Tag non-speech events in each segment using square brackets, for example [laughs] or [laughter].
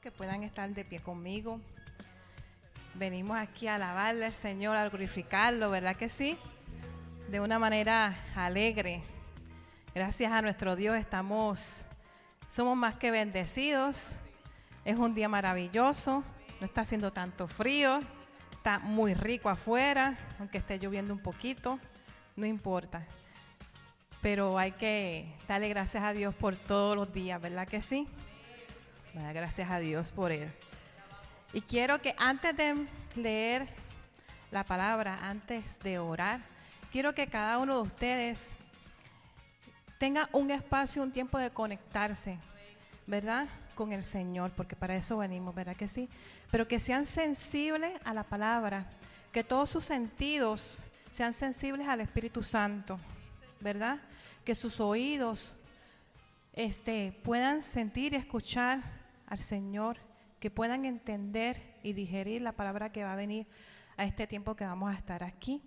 que puedan estar de pie conmigo. Venimos aquí a alabarle al Señor, a glorificarlo, ¿verdad que sí? De una manera alegre. Gracias a nuestro Dios estamos, somos más que bendecidos. Es un día maravilloso, no está haciendo tanto frío, está muy rico afuera, aunque esté lloviendo un poquito, no importa. Pero hay que darle gracias a Dios por todos los días, ¿verdad que sí? Gracias a Dios por él. Y quiero que antes de leer la palabra, antes de orar, quiero que cada uno de ustedes tenga un espacio, un tiempo de conectarse, ¿verdad? Con el Señor, porque para eso venimos, ¿verdad que sí? Pero que sean sensibles a la palabra, que todos sus sentidos sean sensibles al Espíritu Santo, ¿verdad? Que sus oídos este, puedan sentir y escuchar al Señor, que puedan entender y digerir la palabra que va a venir a este tiempo que vamos a estar aquí.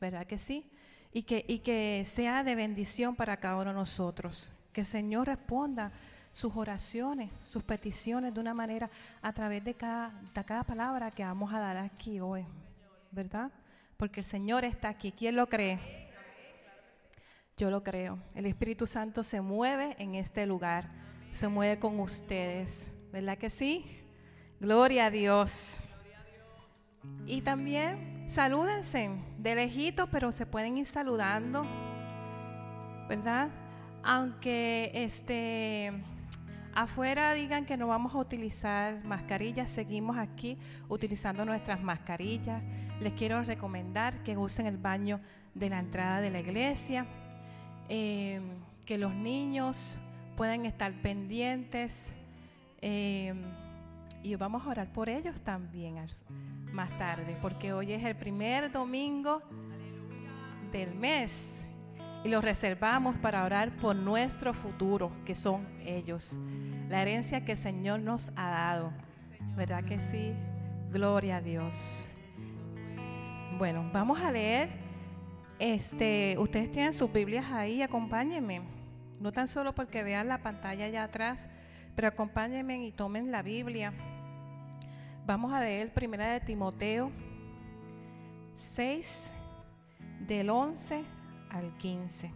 ¿Verdad que sí? Y que, y que sea de bendición para cada uno de nosotros. Que el Señor responda sus oraciones, sus peticiones de una manera a través de cada, de cada palabra que vamos a dar aquí hoy. ¿Verdad? Porque el Señor está aquí. ¿Quién lo cree? Yo lo creo. El Espíritu Santo se mueve en este lugar se mueve con ustedes. ¿Verdad que sí? Gloria a Dios. Y también salúdense de lejito, pero se pueden ir saludando, ¿verdad? Aunque este afuera digan que no vamos a utilizar mascarillas, seguimos aquí utilizando nuestras mascarillas. Les quiero recomendar que usen el baño de la entrada de la iglesia, eh, que los niños pueden estar pendientes. Eh, y vamos a orar por ellos también más tarde, porque hoy es el primer domingo del mes y los reservamos para orar por nuestro futuro, que son ellos, la herencia que el Señor nos ha dado. ¿Verdad que sí? Gloria a Dios. Bueno, vamos a leer. Este, ustedes tienen sus Biblias ahí, acompáñenme no tan solo porque vean la pantalla allá atrás, pero acompáñenme y tomen la Biblia. Vamos a leer primera de Timoteo 6, del 11 al 15.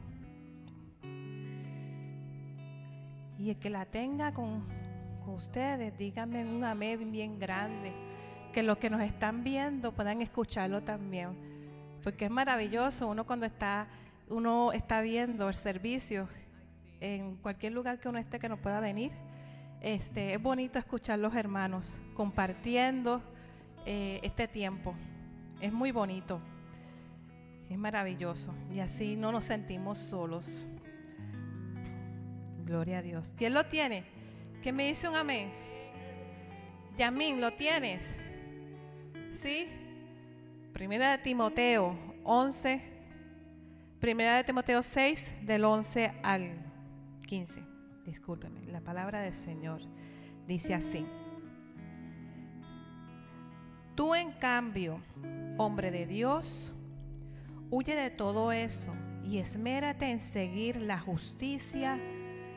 Y el que la tenga con, con ustedes, díganme un amén bien grande. Que los que nos están viendo puedan escucharlo también. Porque es maravilloso uno cuando está, uno está viendo el servicio en cualquier lugar que uno esté que nos pueda venir. Este, es bonito escuchar los hermanos compartiendo eh, este tiempo. Es muy bonito. Es maravilloso. Y así no nos sentimos solos. Gloria a Dios. ¿Quién lo tiene? ¿Qué me dice un amén? Yamín, ¿lo tienes? ¿Sí? Primera de Timoteo 11. Primera de Timoteo 6, del 11 al 15, discúlpeme, la palabra del Señor dice así. Tú en cambio, hombre de Dios, huye de todo eso y esmérate en seguir la justicia,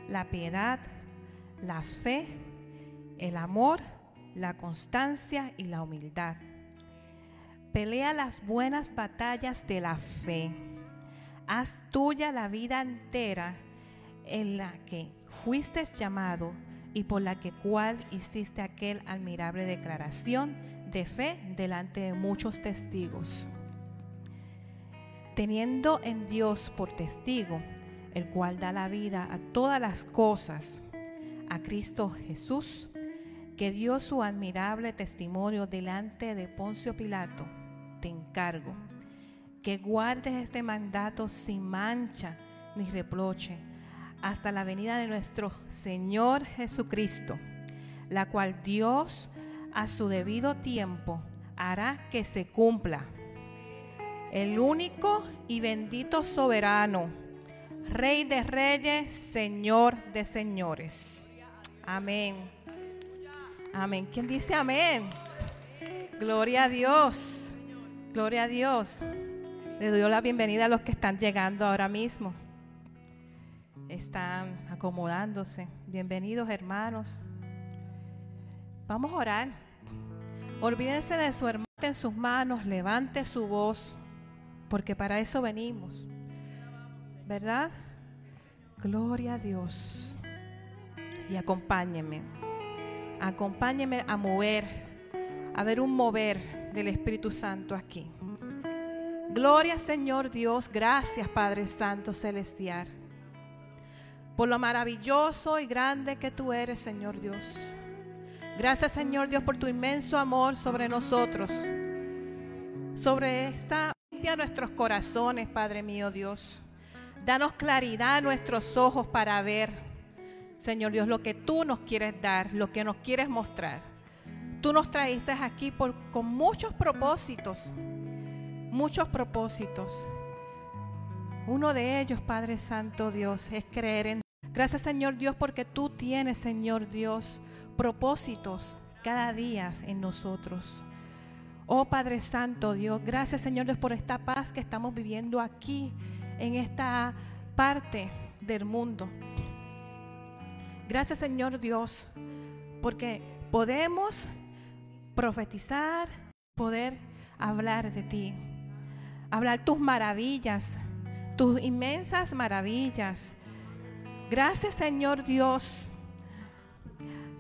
la piedad, la fe, el amor, la constancia y la humildad. Pelea las buenas batallas de la fe. Haz tuya la vida entera en la que fuiste llamado y por la que cual hiciste aquel admirable declaración de fe delante de muchos testigos. Teniendo en Dios por testigo, el cual da la vida a todas las cosas, a Cristo Jesús, que dio su admirable testimonio delante de Poncio Pilato, te encargo que guardes este mandato sin mancha ni reproche hasta la venida de nuestro Señor Jesucristo, la cual Dios a su debido tiempo hará que se cumpla. El único y bendito soberano, Rey de reyes, Señor de señores. Amén. Amén. ¿Quién dice amén? Gloria a Dios. Gloria a Dios. Le doy la bienvenida a los que están llegando ahora mismo están acomodándose. Bienvenidos hermanos. Vamos a orar. Olvídense de su hermana en sus manos, levante su voz, porque para eso venimos. ¿Verdad? Gloria a Dios. Y acompáñenme. Acompáñenme a mover, a ver un mover del Espíritu Santo aquí. Gloria Señor Dios, gracias Padre Santo Celestial, por lo maravilloso y grande que tú eres, Señor Dios. Gracias Señor Dios por tu inmenso amor sobre nosotros, sobre esta limpia nuestros corazones, Padre mío Dios. Danos claridad a nuestros ojos para ver, Señor Dios, lo que tú nos quieres dar, lo que nos quieres mostrar. Tú nos traíste aquí con muchos propósitos, muchos propósitos. Uno de ellos, Padre Santo Dios, es creer en Gracias Señor Dios porque tú tienes, Señor Dios, propósitos cada día en nosotros. Oh Padre Santo Dios, gracias Señor Dios por esta paz que estamos viviendo aquí en esta parte del mundo. Gracias Señor Dios, porque podemos profetizar, poder hablar de ti, hablar tus maravillas, tus inmensas maravillas. Gracias Señor Dios.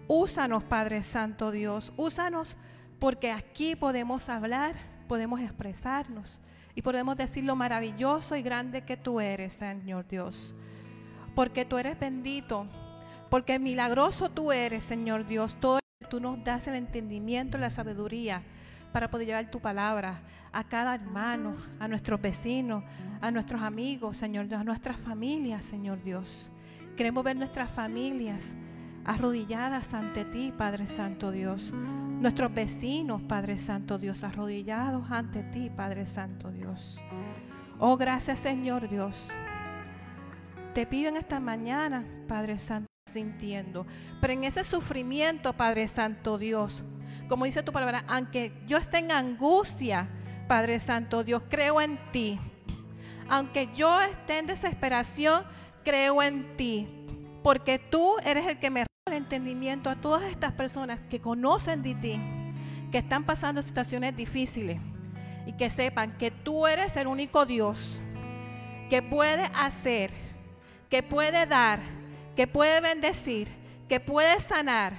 Úsanos Padre Santo Dios, úsanos porque aquí podemos hablar, podemos expresarnos y podemos decir lo maravilloso y grande que tú eres, Señor Dios. Porque tú eres bendito, porque milagroso tú eres, Señor Dios. Todo tú nos das el entendimiento, la sabiduría para poder llevar tu palabra a cada hermano, a nuestros vecinos, a nuestros amigos, Señor Dios, a nuestras familias, Señor Dios. Queremos ver nuestras familias arrodilladas ante ti, Padre Santo Dios. Nuestros vecinos, Padre Santo Dios, arrodillados ante ti, Padre Santo Dios. Oh, gracias Señor Dios. Te pido en esta mañana, Padre Santo, sintiendo, pero en ese sufrimiento, Padre Santo Dios, como dice tu palabra, aunque yo esté en angustia, Padre Santo Dios, creo en ti. Aunque yo esté en desesperación, creo en ti. Porque tú eres el que me el entendimiento a todas estas personas que conocen de ti, que están pasando situaciones difíciles y que sepan que tú eres el único Dios que puede hacer, que puede dar, que puede bendecir, que puede sanar,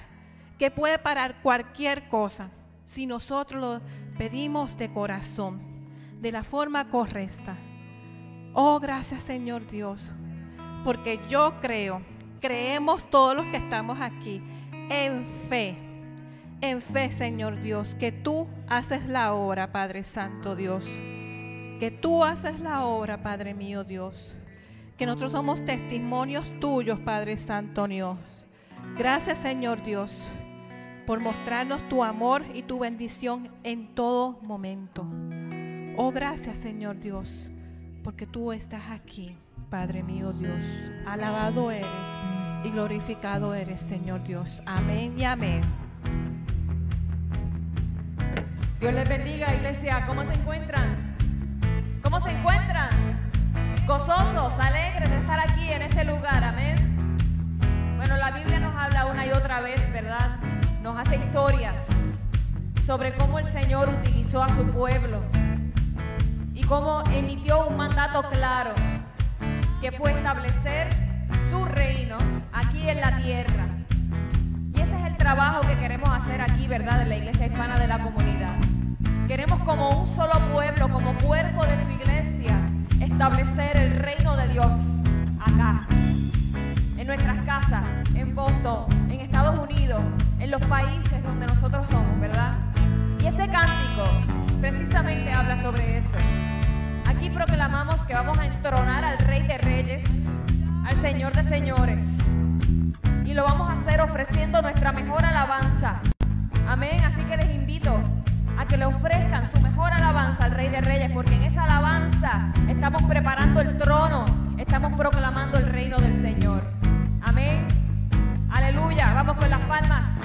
que puede parar cualquier cosa si nosotros lo pedimos de corazón, de la forma correcta. Oh, gracias Señor Dios, porque yo creo creemos todos los que estamos aquí en fe, en fe, Señor Dios, que tú haces la obra, Padre Santo Dios, que tú haces la obra, Padre mío Dios, que nosotros somos testimonios tuyos, Padre Santo Dios. Gracias, Señor Dios, por mostrarnos tu amor y tu bendición en todo momento. Oh, gracias, Señor Dios, porque tú estás aquí. Padre mío Dios. Alabado eres y glorificado eres, Señor Dios. Amén y amén. Dios les bendiga, iglesia. ¿Cómo se encuentran? ¿Cómo se encuentran? Gozosos, alegres de estar aquí en este lugar. Amén. Bueno, la Biblia nos habla una y otra vez, ¿verdad? Nos hace historias sobre cómo el Señor utilizó a su pueblo y cómo emitió un mandato claro que fue establecer su reino aquí en la tierra. Y ese es el trabajo que queremos hacer aquí, ¿verdad?, en la iglesia hispana de la comunidad. Queremos como un solo pueblo, como cuerpo de su iglesia, establecer el reino de Dios acá, en nuestras casas, en Boston, en Estados Unidos, en los países donde nosotros somos, ¿verdad? Y este cántico precisamente habla sobre eso. Aquí proclamamos que vamos a entronar al Rey de Reyes, al Señor de Señores. Y lo vamos a hacer ofreciendo nuestra mejor alabanza. Amén. Así que les invito a que le ofrezcan su mejor alabanza al Rey de Reyes, porque en esa alabanza estamos preparando el trono, estamos proclamando el reino del Señor. Amén. Aleluya. Vamos con las palmas.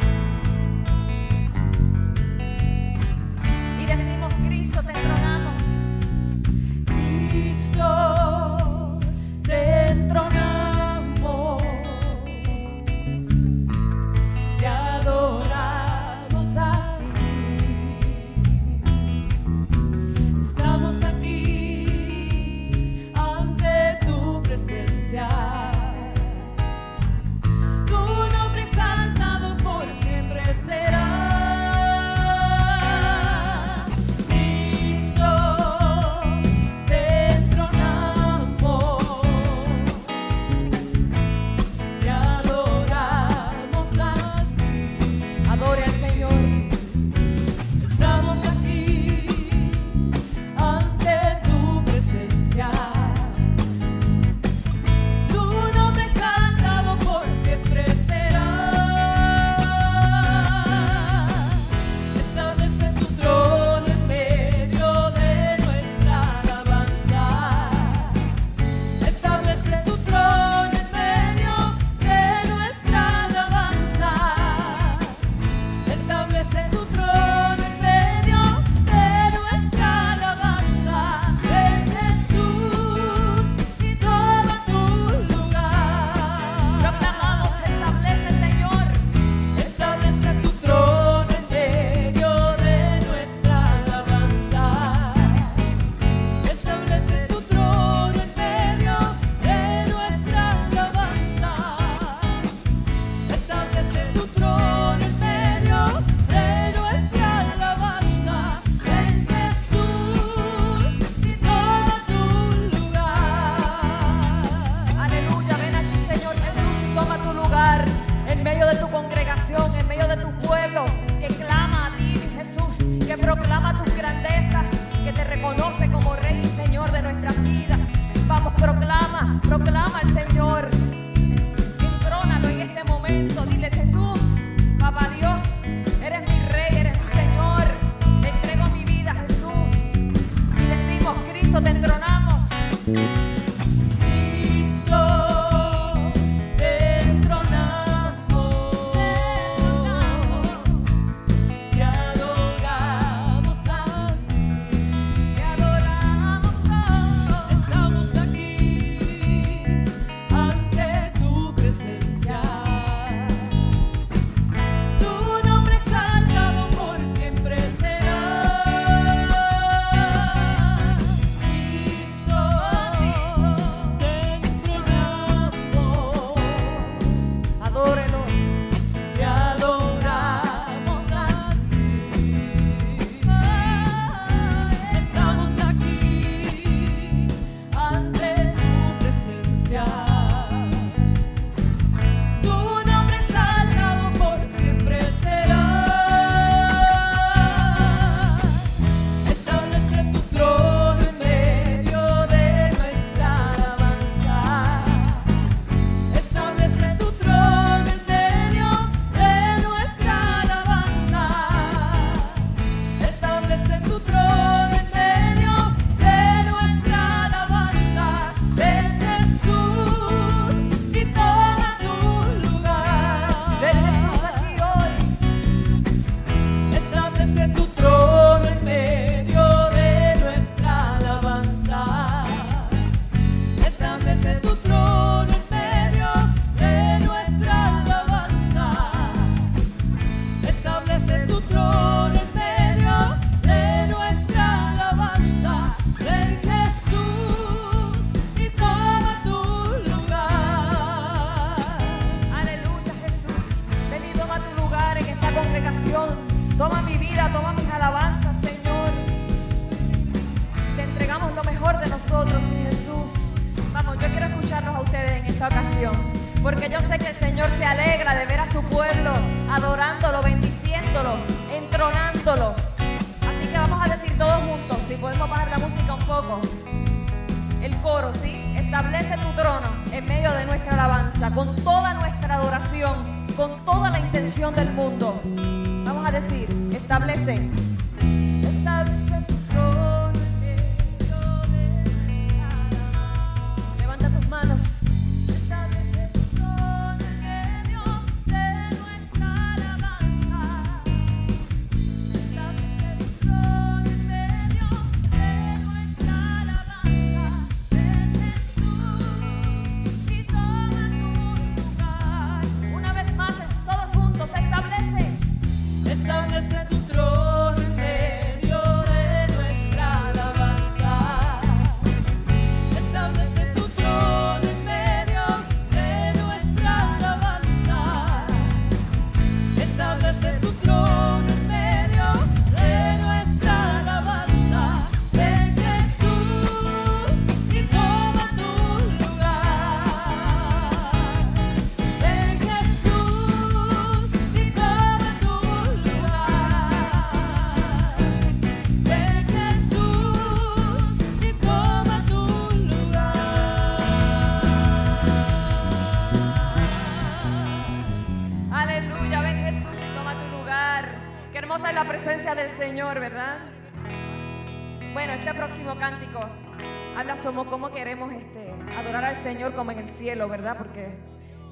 cielo, ¿verdad? Porque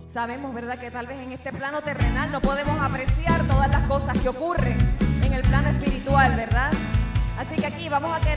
sabemos, ¿verdad? Que tal vez en este plano terrenal no podemos apreciar todas las cosas que ocurren en el plano espiritual, ¿verdad? Así que aquí vamos a tener...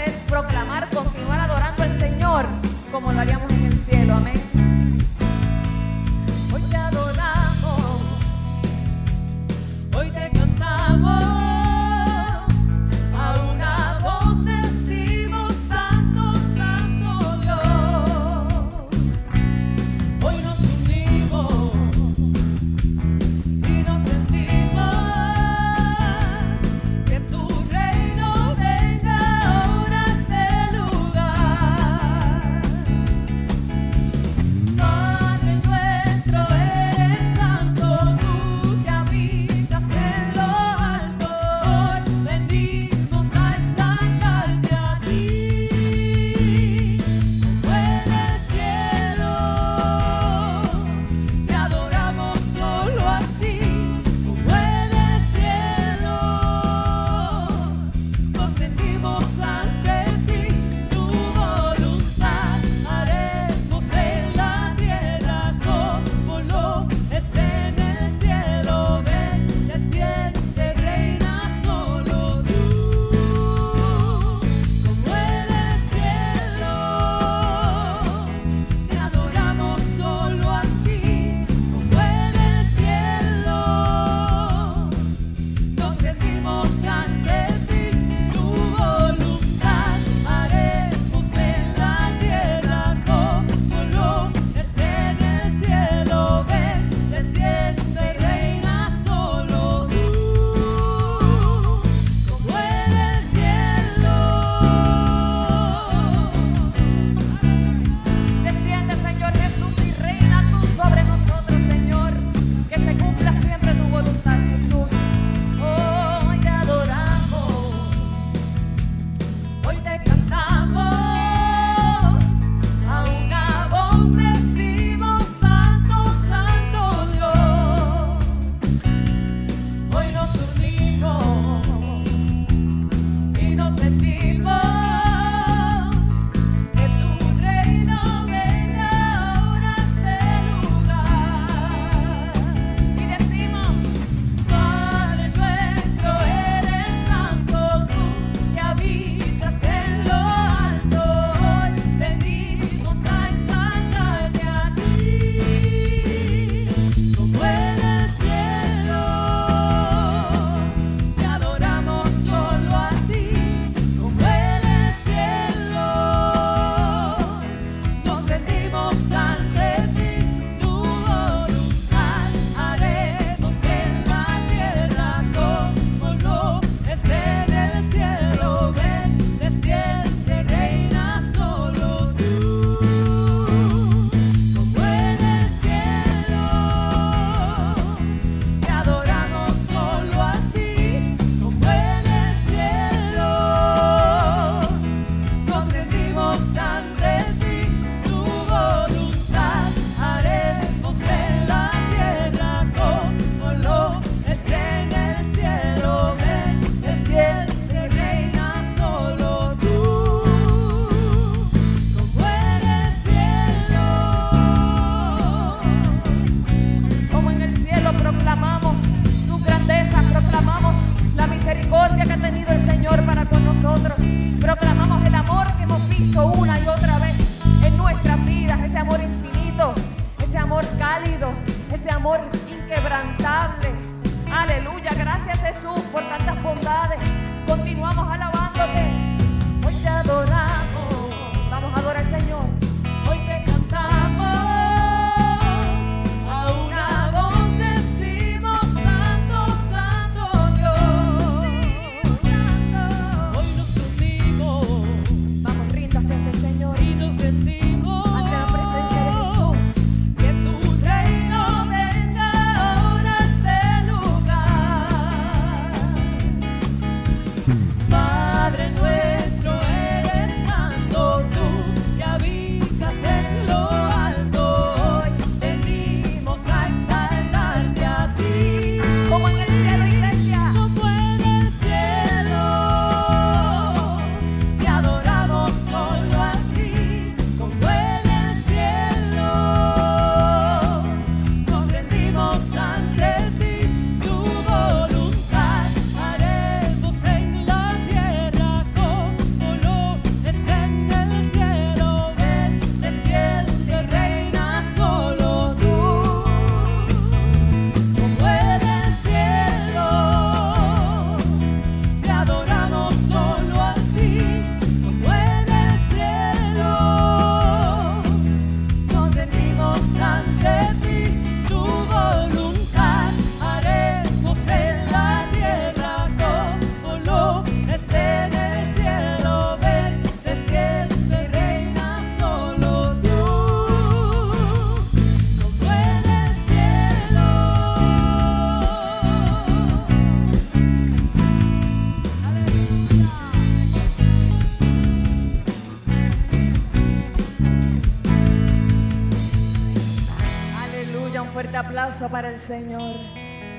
para el Señor.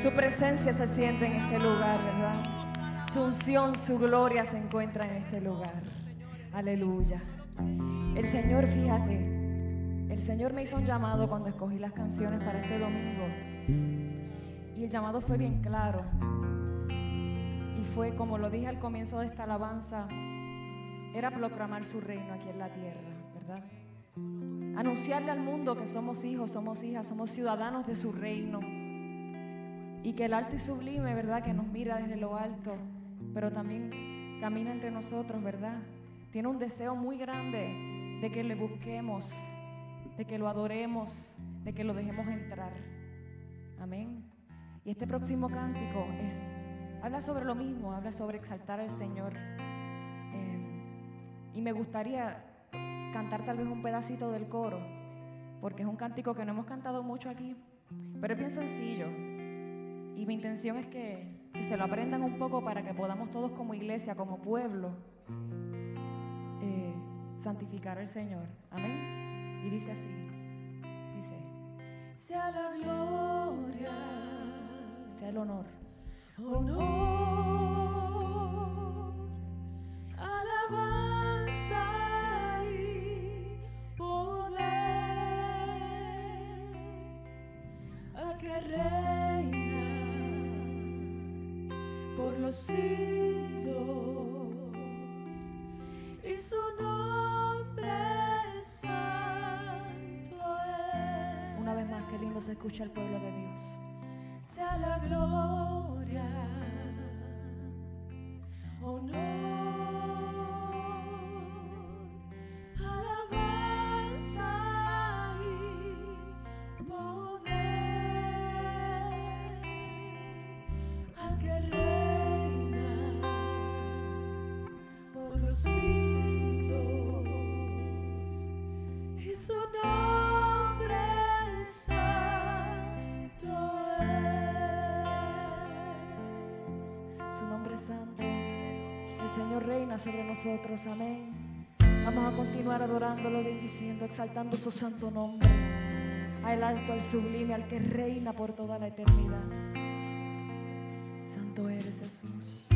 Su presencia se siente en este lugar, ¿verdad? Su unción, su gloria se encuentra en este lugar. Aleluya. El Señor, fíjate, el Señor me hizo un llamado cuando escogí las canciones para este domingo. Y el llamado fue bien claro. Y fue, como lo dije al comienzo de esta alabanza, era proclamar su reino aquí en la tierra, ¿verdad? Anunciarle al mundo que somos hijos, somos hijas, somos ciudadanos de su reino. Y que el alto y sublime, ¿verdad? Que nos mira desde lo alto, pero también camina entre nosotros, ¿verdad? Tiene un deseo muy grande de que le busquemos, de que lo adoremos, de que lo dejemos entrar. Amén. Y este próximo cántico es, habla sobre lo mismo, habla sobre exaltar al Señor. Eh, y me gustaría cantar tal vez un pedacito del coro, porque es un cántico que no hemos cantado mucho aquí, pero es bien sencillo. Y mi intención es que, que se lo aprendan un poco para que podamos todos como iglesia, como pueblo, eh, santificar al Señor. Amén. Y dice así, dice, Sea la gloria, sea el honor. honor, alabanza que reina por los siglos y su nombre santo es. Una vez más, qué lindo se escucha el pueblo de Dios. sea la gloria, honor, Reina sobre nosotros. Amén. Vamos a continuar adorándolo, bendiciendo, exaltando su santo nombre. Al alto, al sublime, al que reina por toda la eternidad. Santo eres Jesús.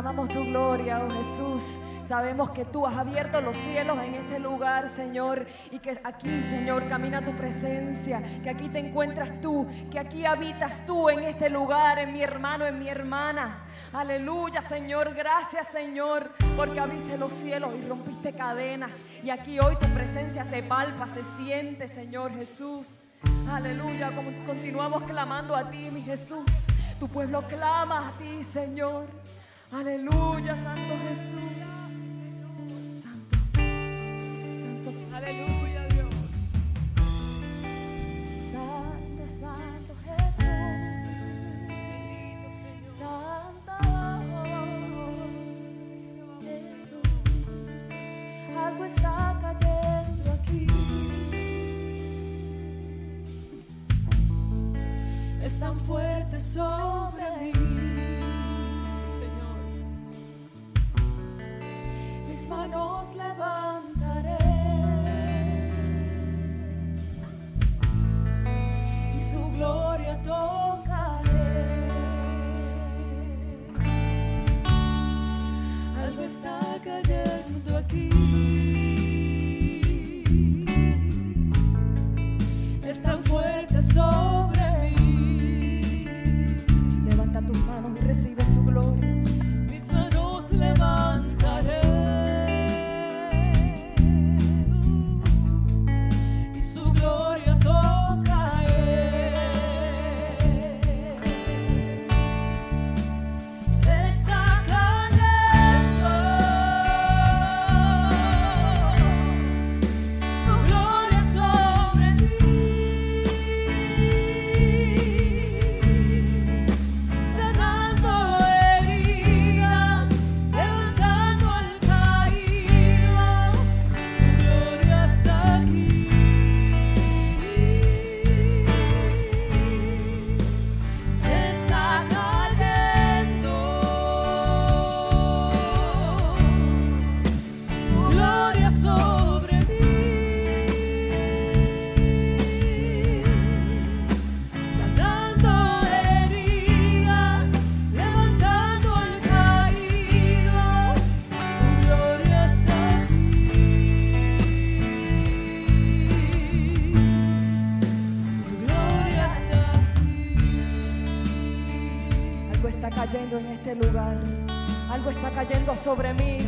Proclamamos tu gloria, oh Jesús. Sabemos que tú has abierto los cielos en este lugar, Señor, y que aquí, Señor, camina tu presencia, que aquí te encuentras tú, que aquí habitas tú en este lugar, en mi hermano, en mi hermana. Aleluya, Señor, gracias, Señor, porque abriste los cielos y rompiste cadenas. Y aquí hoy tu presencia se palpa, se siente, Señor Jesús. Aleluya, continuamos clamando a ti, mi Jesús. Tu pueblo clama a ti, Señor. Aleluya, Santo Jesús. Santo, Santo, Aleluya, Dios. Santo, Santo Jesús. Santo Jesús. Algo está cayendo aquí. Es tan fuerte sobre mí. Mis manos levantaré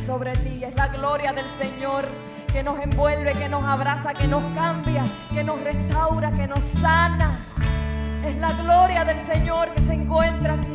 sobre ti. Es la gloria del Señor que nos envuelve, que nos abraza, que nos cambia, que nos restaura, que nos sana. Es la gloria del Señor que se encuentra aquí.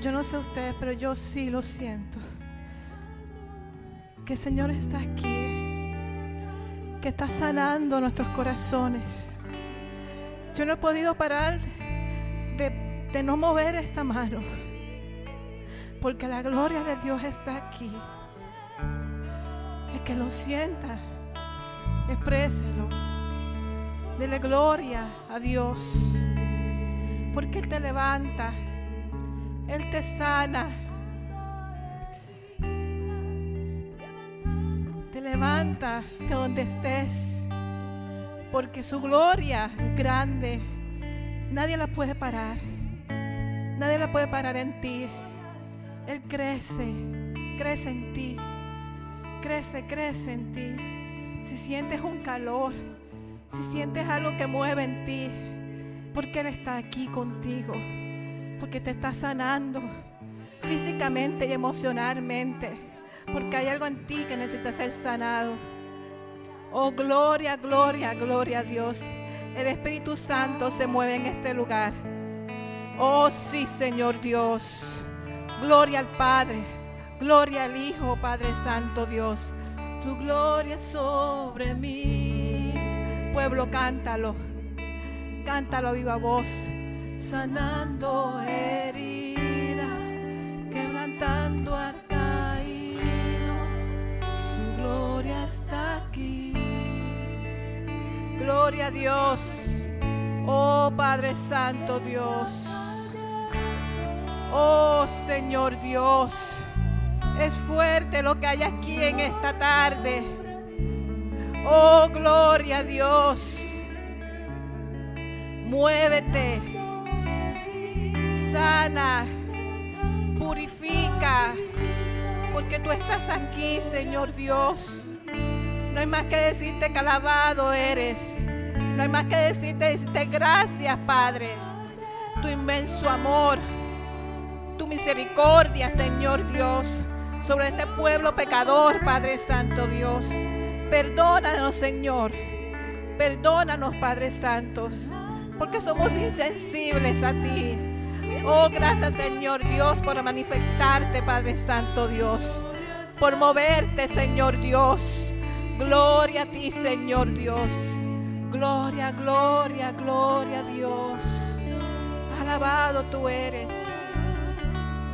Yo no sé ustedes, pero yo sí lo siento. Que el Señor está aquí. Que está sanando nuestros corazones. Yo no he podido parar de, de no mover esta mano. Porque la gloria de Dios está aquí. El que lo sienta, expréselo. Dele gloria a Dios. Porque Él te levanta. Él te sana. Te levanta de donde estés. Porque su gloria es grande. Nadie la puede parar. Nadie la puede parar en ti. Él crece, crece en ti. Crece, crece en ti. Si sientes un calor, si sientes algo que mueve en ti, porque Él está aquí contigo, porque te está sanando físicamente y emocionalmente, porque hay algo en ti que necesita ser sanado. Oh, gloria, gloria, gloria a Dios. El Espíritu Santo se mueve en este lugar. Oh, sí, Señor Dios. Gloria al Padre, gloria al Hijo, Padre Santo Dios. Tu gloria sobre mí. Pueblo, cántalo. Cántalo a viva voz. Sanando heridas, quebrantando al caído. Su gloria está aquí. Gloria a Dios. Oh Padre Santo Dios. Oh Señor Dios, es fuerte lo que hay aquí en esta tarde. Oh gloria a Dios. Muévete, sana, purifica, porque tú estás aquí, Señor Dios. No hay más que decirte que alabado eres. No hay más que decirte, decirte gracias, Padre. Tu inmenso amor tu misericordia, Señor Dios, sobre este pueblo pecador, Padre Santo Dios. Perdónanos, Señor. Perdónanos, Padre Santos, porque somos insensibles a ti. Oh, gracias, Señor Dios, por manifestarte, Padre Santo Dios, por moverte, Señor Dios. Gloria a ti, Señor Dios. Gloria, gloria, gloria a Dios. Alabado tú eres.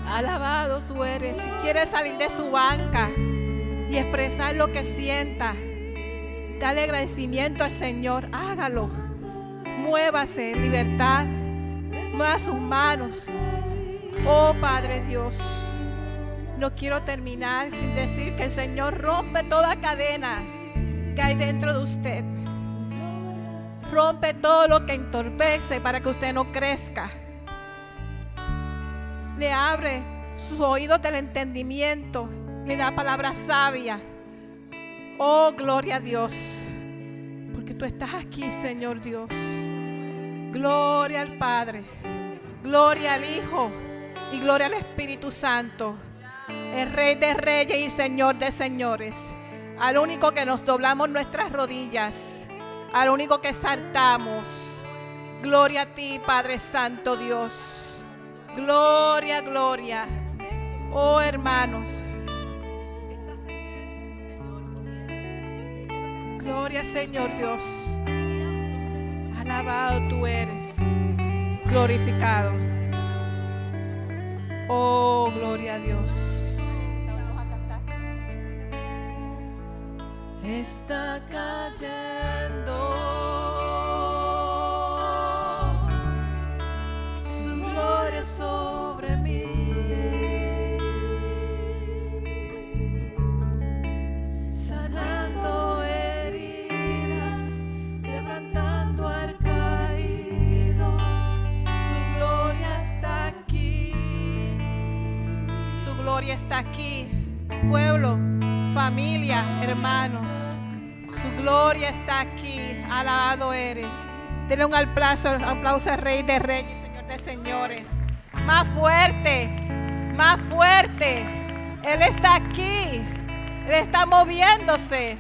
Alabado tú eres. Si quieres salir de su banca y expresar lo que sienta, dale agradecimiento al Señor. Hágalo. Muévase en libertad. Mueva sus manos. Oh Padre Dios. No quiero terminar sin decir que el Señor rompe toda cadena que hay dentro de usted. Rompe todo lo que entorpece para que usted no crezca le abre sus oídos del entendimiento, le da palabra sabia. Oh, gloria a Dios, porque tú estás aquí, Señor Dios. Gloria al Padre, gloria al Hijo y gloria al Espíritu Santo, el Rey de Reyes y Señor de Señores, al único que nos doblamos nuestras rodillas, al único que saltamos. Gloria a ti, Padre Santo Dios. Gloria, gloria. Oh hermanos. Gloria Señor Dios. Alabado tú eres. Glorificado. Oh, gloria a Dios. Está cayendo. Su gloria sobre gloria está aquí. Pueblo, familia, hermanos. Su gloria está aquí. Alabado eres. Denle un aplauso, aplauso al Rey de Reyes Señor de Señores. Más fuerte, más fuerte. Él está aquí. Él está moviéndose.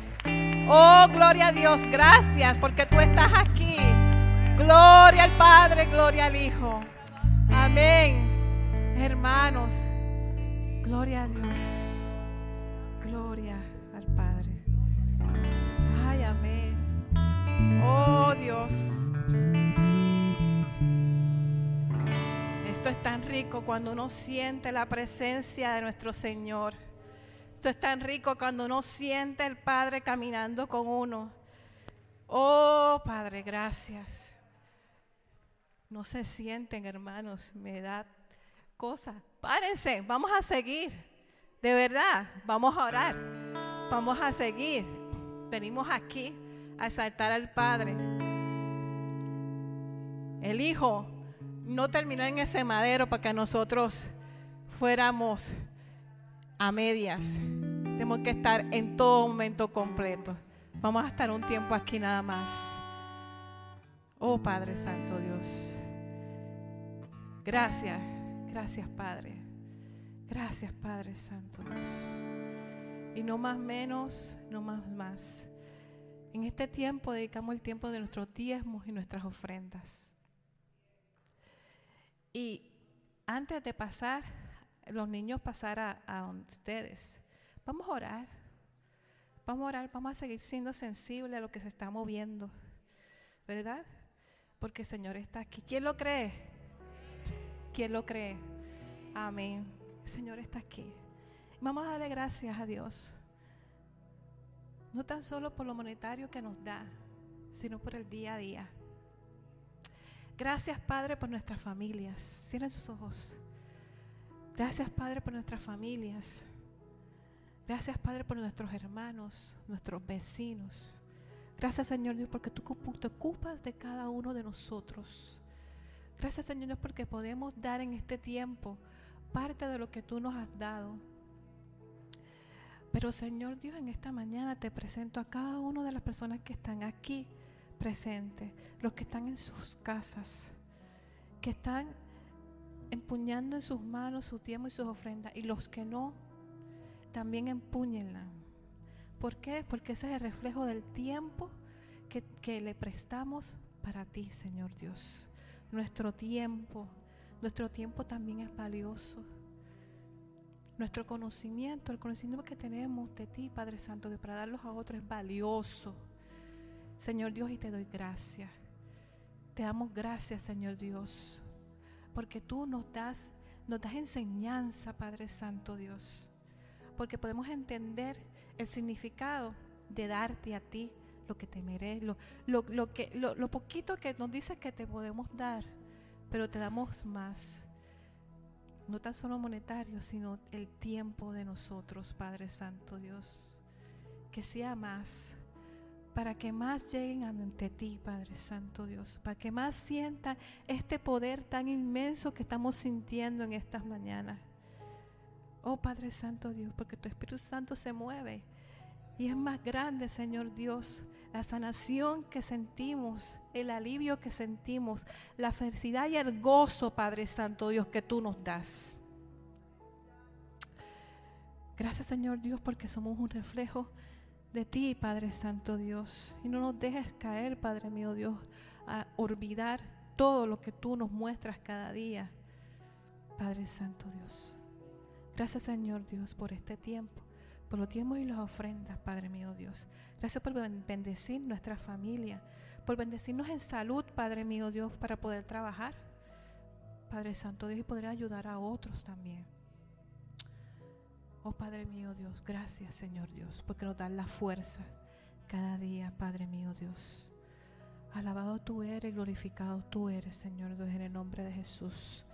Oh, gloria a Dios. Gracias porque tú estás aquí. Gloria al Padre, gloria al Hijo. Amén. Hermanos, gloria a Dios. Gloria al Padre. Ay, amén. Oh Dios. Esto es tan rico cuando uno siente la presencia de nuestro Señor. Esto es tan rico cuando uno siente el Padre caminando con uno. Oh Padre, gracias. No se sienten, hermanos, me da cosa. Párense, vamos a seguir. De verdad, vamos a orar. Vamos a seguir. Venimos aquí a exaltar al Padre. El Hijo no terminó en ese madero para que nosotros fuéramos a medias. Tenemos que estar en todo momento completo. Vamos a estar un tiempo aquí nada más. Oh Padre Santo Dios. Gracias, gracias Padre. Gracias Padre Santo. Y no más menos, no más más. En este tiempo dedicamos el tiempo de nuestros diezmos y nuestras ofrendas. Y antes de pasar, los niños pasar a, a ustedes, vamos a orar. Vamos a orar, vamos a seguir siendo sensibles a lo que se está moviendo. ¿Verdad? Porque el Señor está aquí. ¿Quién lo cree? ¿Quién lo cree? Amén. Señor está aquí. Vamos a darle gracias a Dios. No tan solo por lo monetario que nos da, sino por el día a día. Gracias, Padre, por nuestras familias. Cierren sus ojos. Gracias, Padre, por nuestras familias. Gracias, Padre, por nuestros hermanos, nuestros vecinos. Gracias, Señor Dios, porque tú te ocupas de cada uno de nosotros. Gracias, Señor Dios, porque podemos dar en este tiempo parte de lo que tú nos has dado. Pero, Señor Dios, en esta mañana te presento a cada una de las personas que están aquí presentes, los que están en sus casas, que están empuñando en sus manos su tiempo y sus ofrendas, y los que no, también empúñenla. ¿Por qué? Porque ese es el reflejo del tiempo que, que le prestamos para ti, Señor Dios. Nuestro tiempo, nuestro tiempo también es valioso. Nuestro conocimiento, el conocimiento que tenemos de ti, Padre Santo, de para darlos a otros es valioso. Señor Dios, y te doy gracias. Te damos gracias, Señor Dios, porque tú nos das, nos das enseñanza, Padre Santo Dios, porque podemos entender el significado de darte a ti lo que te mereces, lo, lo, lo, que, lo, lo poquito que nos dices que te podemos dar, pero te damos más. No tan solo monetario, sino el tiempo de nosotros, Padre Santo Dios. Que sea más, para que más lleguen ante ti, Padre Santo Dios, para que más sientan este poder tan inmenso que estamos sintiendo en estas mañanas. Oh Padre Santo Dios, porque tu Espíritu Santo se mueve y es más grande, Señor Dios, la sanación que sentimos, el alivio que sentimos, la felicidad y el gozo, Padre Santo Dios, que tú nos das. Gracias, Señor Dios, porque somos un reflejo de ti, Padre Santo Dios. Y no nos dejes caer, Padre mío Dios, a olvidar todo lo que tú nos muestras cada día, Padre Santo Dios. Gracias, Señor Dios, por este tiempo por los tiempos y las ofrendas, Padre mío Dios. Gracias por bendecir nuestra familia, por bendecirnos en salud, Padre mío Dios, para poder trabajar, Padre Santo Dios, y poder ayudar a otros también. Oh Padre mío Dios, gracias Señor Dios, porque nos dan la fuerza cada día, Padre mío Dios. Alabado tú eres, glorificado tú eres, Señor Dios, en el nombre de Jesús.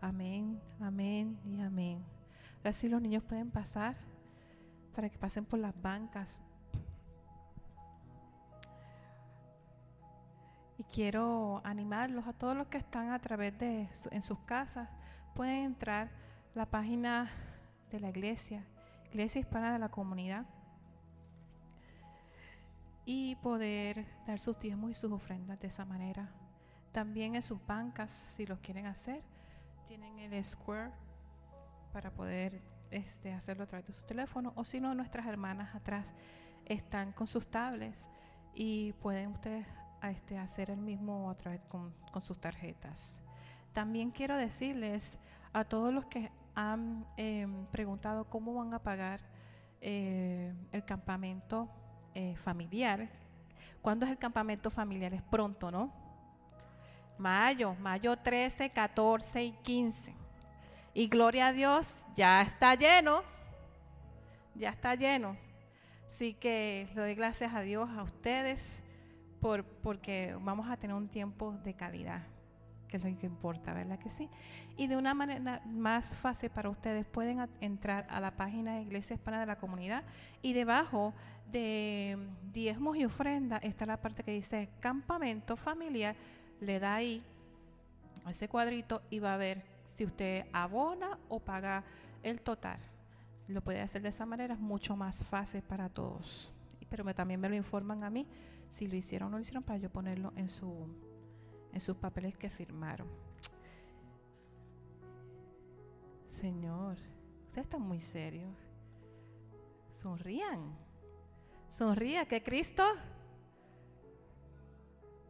Amén, amén y amén. Ahora sí los niños pueden pasar para que pasen por las bancas. Y quiero animarlos a todos los que están a través de en sus casas, pueden entrar a la página de la iglesia, Iglesia Hispana de la Comunidad, y poder dar sus diezmos y sus ofrendas de esa manera. También en sus bancas, si lo quieren hacer, tienen el Square para poder este, hacerlo a través de su teléfono o si no, nuestras hermanas atrás están con sus tablets y pueden ustedes este, hacer el mismo a través con, sus tarjetas. también quiero decirles a todos los que han em, preguntado cómo van a pagar eh, el campamento eh, familiar. ¿Cuándo es el campamento familiar? Es pronto, ¿no? Mayo, mayo 13, 14 y 15. Y gloria a Dios, ya está lleno. Ya está lleno. Así que le doy gracias a Dios, a ustedes, por, porque vamos a tener un tiempo de calidad que es lo que importa, ¿verdad que sí? Y de una manera más fácil para ustedes pueden entrar a la página de Iglesia Hispana de la Comunidad y debajo de diezmos y ofrenda está la parte que dice campamento familiar, le da ahí ese cuadrito y va a ver si usted abona o paga el total. Lo puede hacer de esa manera, es mucho más fácil para todos. Pero también me lo informan a mí si lo hicieron o no lo hicieron para yo ponerlo en su en sus papeles que firmaron. Señor, ustedes están muy serios. Sonrían. Sonría que Cristo,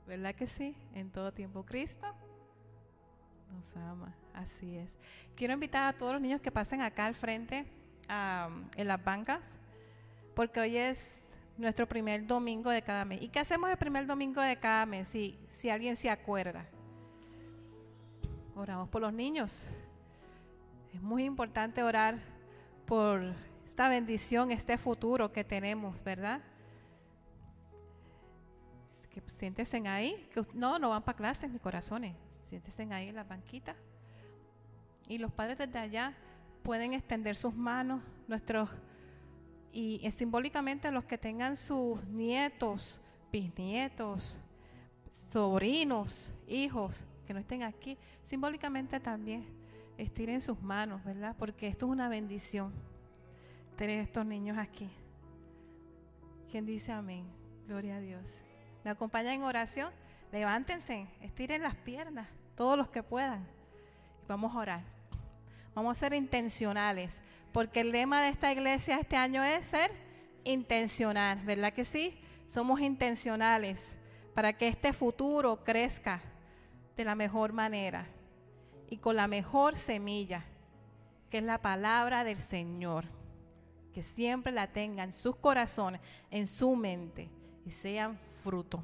¿verdad que sí? En todo tiempo Cristo nos ama. Así es. Quiero invitar a todos los niños que pasen acá al frente en las bancas, porque hoy es nuestro primer domingo de cada mes. ¿Y qué hacemos el primer domingo de cada mes? Sí, si alguien se acuerda. Oramos por los niños. Es muy importante orar por esta bendición, este futuro que tenemos, ¿verdad? Que siéntese ahí. No, no van para clases, mis corazones. Siéntese ahí en la banquita. Y los padres desde allá pueden extender sus manos, nuestros y, simbólicamente los que tengan sus nietos, bisnietos, sobrinos, hijos que no estén aquí, simbólicamente también estiren sus manos, ¿verdad? Porque esto es una bendición, tener estos niños aquí. ¿Quién dice amén? Gloria a Dios. ¿Me acompañan en oración? Levántense, estiren las piernas, todos los que puedan. Vamos a orar. Vamos a ser intencionales, porque el lema de esta iglesia este año es ser intencional, ¿verdad que sí? Somos intencionales para que este futuro crezca de la mejor manera y con la mejor semilla, que es la palabra del Señor. Que siempre la tengan en sus corazones, en su mente y sean fruto.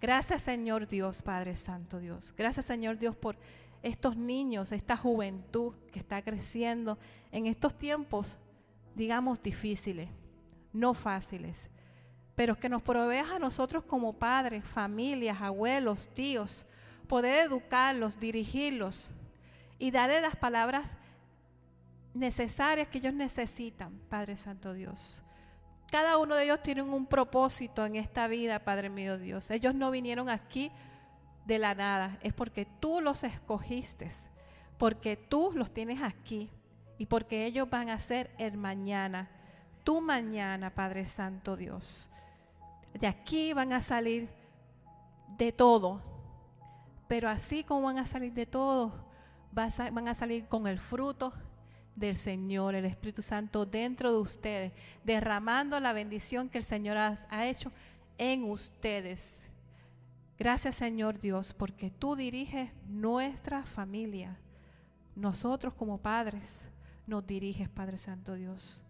Gracias Señor Dios, Padre Santo Dios. Gracias Señor Dios por estos niños, esta juventud que está creciendo en estos tiempos, digamos, difíciles, no fáciles pero que nos proveas a nosotros como padres, familias, abuelos, tíos, poder educarlos, dirigirlos y darle las palabras necesarias que ellos necesitan, Padre Santo Dios. Cada uno de ellos tiene un propósito en esta vida, Padre mío Dios. Ellos no vinieron aquí de la nada, es porque tú los escogiste, porque tú los tienes aquí y porque ellos van a ser el mañana, tu mañana, Padre Santo Dios. De aquí van a salir de todo. Pero así como van a salir de todo, van a salir con el fruto del Señor, el Espíritu Santo dentro de ustedes, derramando la bendición que el Señor ha, hecho en ustedes. Gracias Señor Dios, porque tú diriges nuestra familia. Nosotros como padres nos diriges, Padre Santo Dios.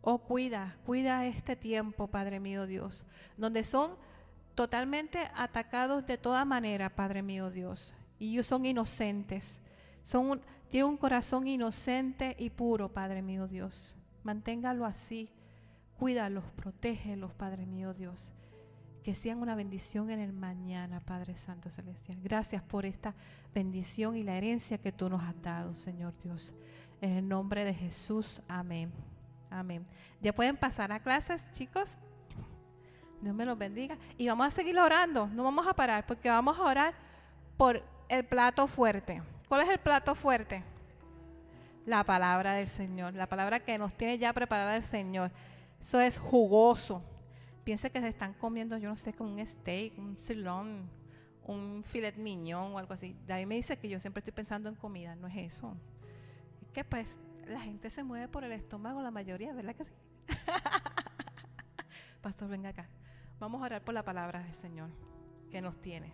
Oh, cuida, cuida este tiempo, Padre mío Dios, donde son totalmente atacados de toda manera, Padre mío Dios, y ellos son inocentes. Son tienen un corazón inocente y puro, Padre mío Dios. Manténgalo así. Cuídalos, protégelos, Padre mío Dios. Que sean una bendición en el mañana, Padre Santo Celestial. Gracias por esta bendición y la herencia que tú nos has dado, Señor Dios. En el nombre de Jesús, amén. Amén. Ya pueden pasar a clases, chicos. Dios me los bendiga. Y vamos a seguir orando. No vamos a parar porque vamos a orar por el plato fuerte. ¿Cuál es el plato fuerte? La palabra del Señor. La palabra que nos tiene ya preparada el Señor. Eso es jugoso. Piense que se están comiendo, yo no sé, con un steak, un sirloin, un filet mignon o algo así. David me dice que yo siempre estoy pensando en comida. No es eso. Es que pues la gente se mueve por el estómago, la mayoría, ¿verdad que sí? [laughs] Pastor, venga acá. Vamos a orar por la palabra del Señor que nos tiene.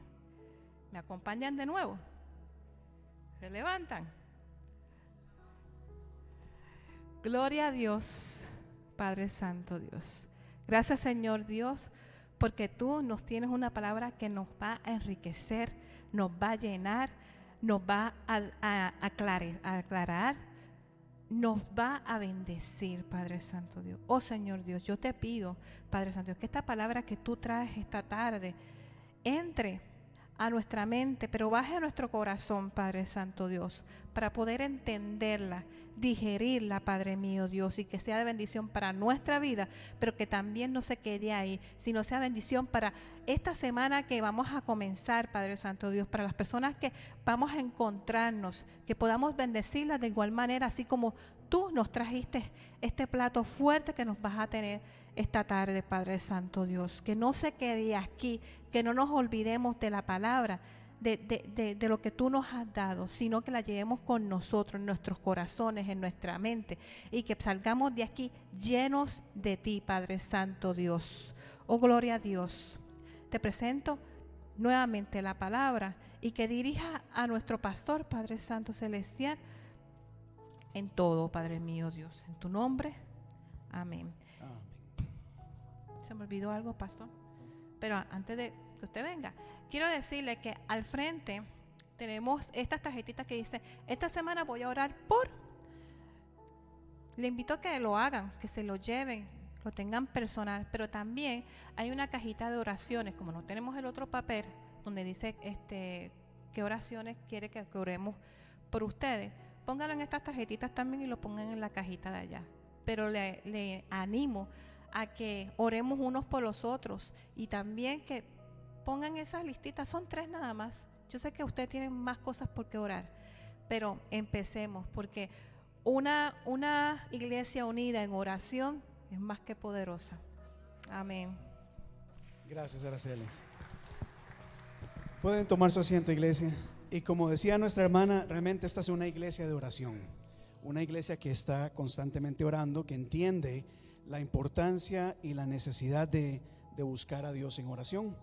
¿Me acompañan de nuevo? Se levantan. Gloria a Dios, Padre Santo Dios. Gracias Señor Dios, porque tú nos tienes una palabra que nos va a enriquecer, nos va a llenar, nos va a, aclarar, nos va a bendecir, Padre Santo Dios. Oh Señor Dios, yo te pido, Padre Santo Dios, que esta palabra que tú traes esta tarde entre a nuestra mente, pero baje a nuestro corazón, Padre Santo Dios, para poder entenderla, digerirla, Padre mío Dios, y que sea de bendición para nuestra vida, pero que también no se quede ahí, sino sea bendición para esta semana que vamos a comenzar, Padre Santo Dios, para las personas que vamos a encontrarnos, que podamos bendecirlas de igual manera, así como tú nos trajiste este plato fuerte que nos vas a tener esta tarde, Padre Santo Dios. Que no se quede aquí, que no nos olvidemos de la palabra, de, de, de, lo que tú nos has dado, sino que la llevemos con nosotros, en nuestros corazones, en nuestra mente, y que salgamos de aquí llenos de ti, Padre Santo Dios. Oh, gloria a Dios. Te presento nuevamente la palabra y que dirija a nuestro pastor, Padre Santo Celestial, en todo, Padre mío Dios. En tu nombre. Amén. Se me olvidó algo, pastor. Pero antes de que usted venga, quiero decirle que al frente tenemos estas tarjetitas que dice, esta semana voy a orar por... Le invito a que lo hagan, que se lo lleven, lo tengan personal, pero también hay una cajita de oraciones, como no tenemos el otro papel, donde dice este qué oraciones quiere que oremos por ustedes pónganlo en estas tarjetitas también y lo pongan en la cajita de allá. Pero le, animo a que oremos unos por los otros y también que pongan esas listitas, son tres nada más. Yo sé que ustedes tienen más cosas por qué orar, pero empecemos porque una, una iglesia unida en oración es más que poderosa. Amén. Gracias, Araceles. Pueden tomar su asiento, iglesia. Y como decía nuestra hermana, realmente esta es una iglesia de oración, una iglesia que está constantemente orando, que entiende la importancia y la necesidad de, buscar a Dios en oración.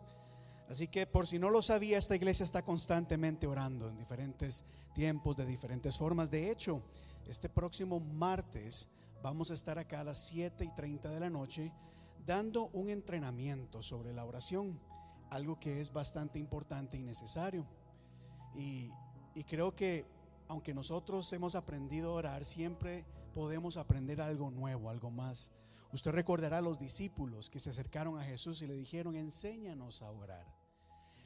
Así que por si no lo sabía, esta iglesia está constantemente orando en diferentes tiempos, de diferentes formas. De hecho, este próximo martes vamos a estar acá a las 7 y 30 de la noche dando un entrenamiento sobre la oración, algo que es bastante importante y necesario. Y, creo que aunque nosotros hemos aprendido a orar, siempre podemos aprender algo nuevo, algo más. Usted recordará a los discípulos que se acercaron a Jesús y le dijeron, enséñanos a orar.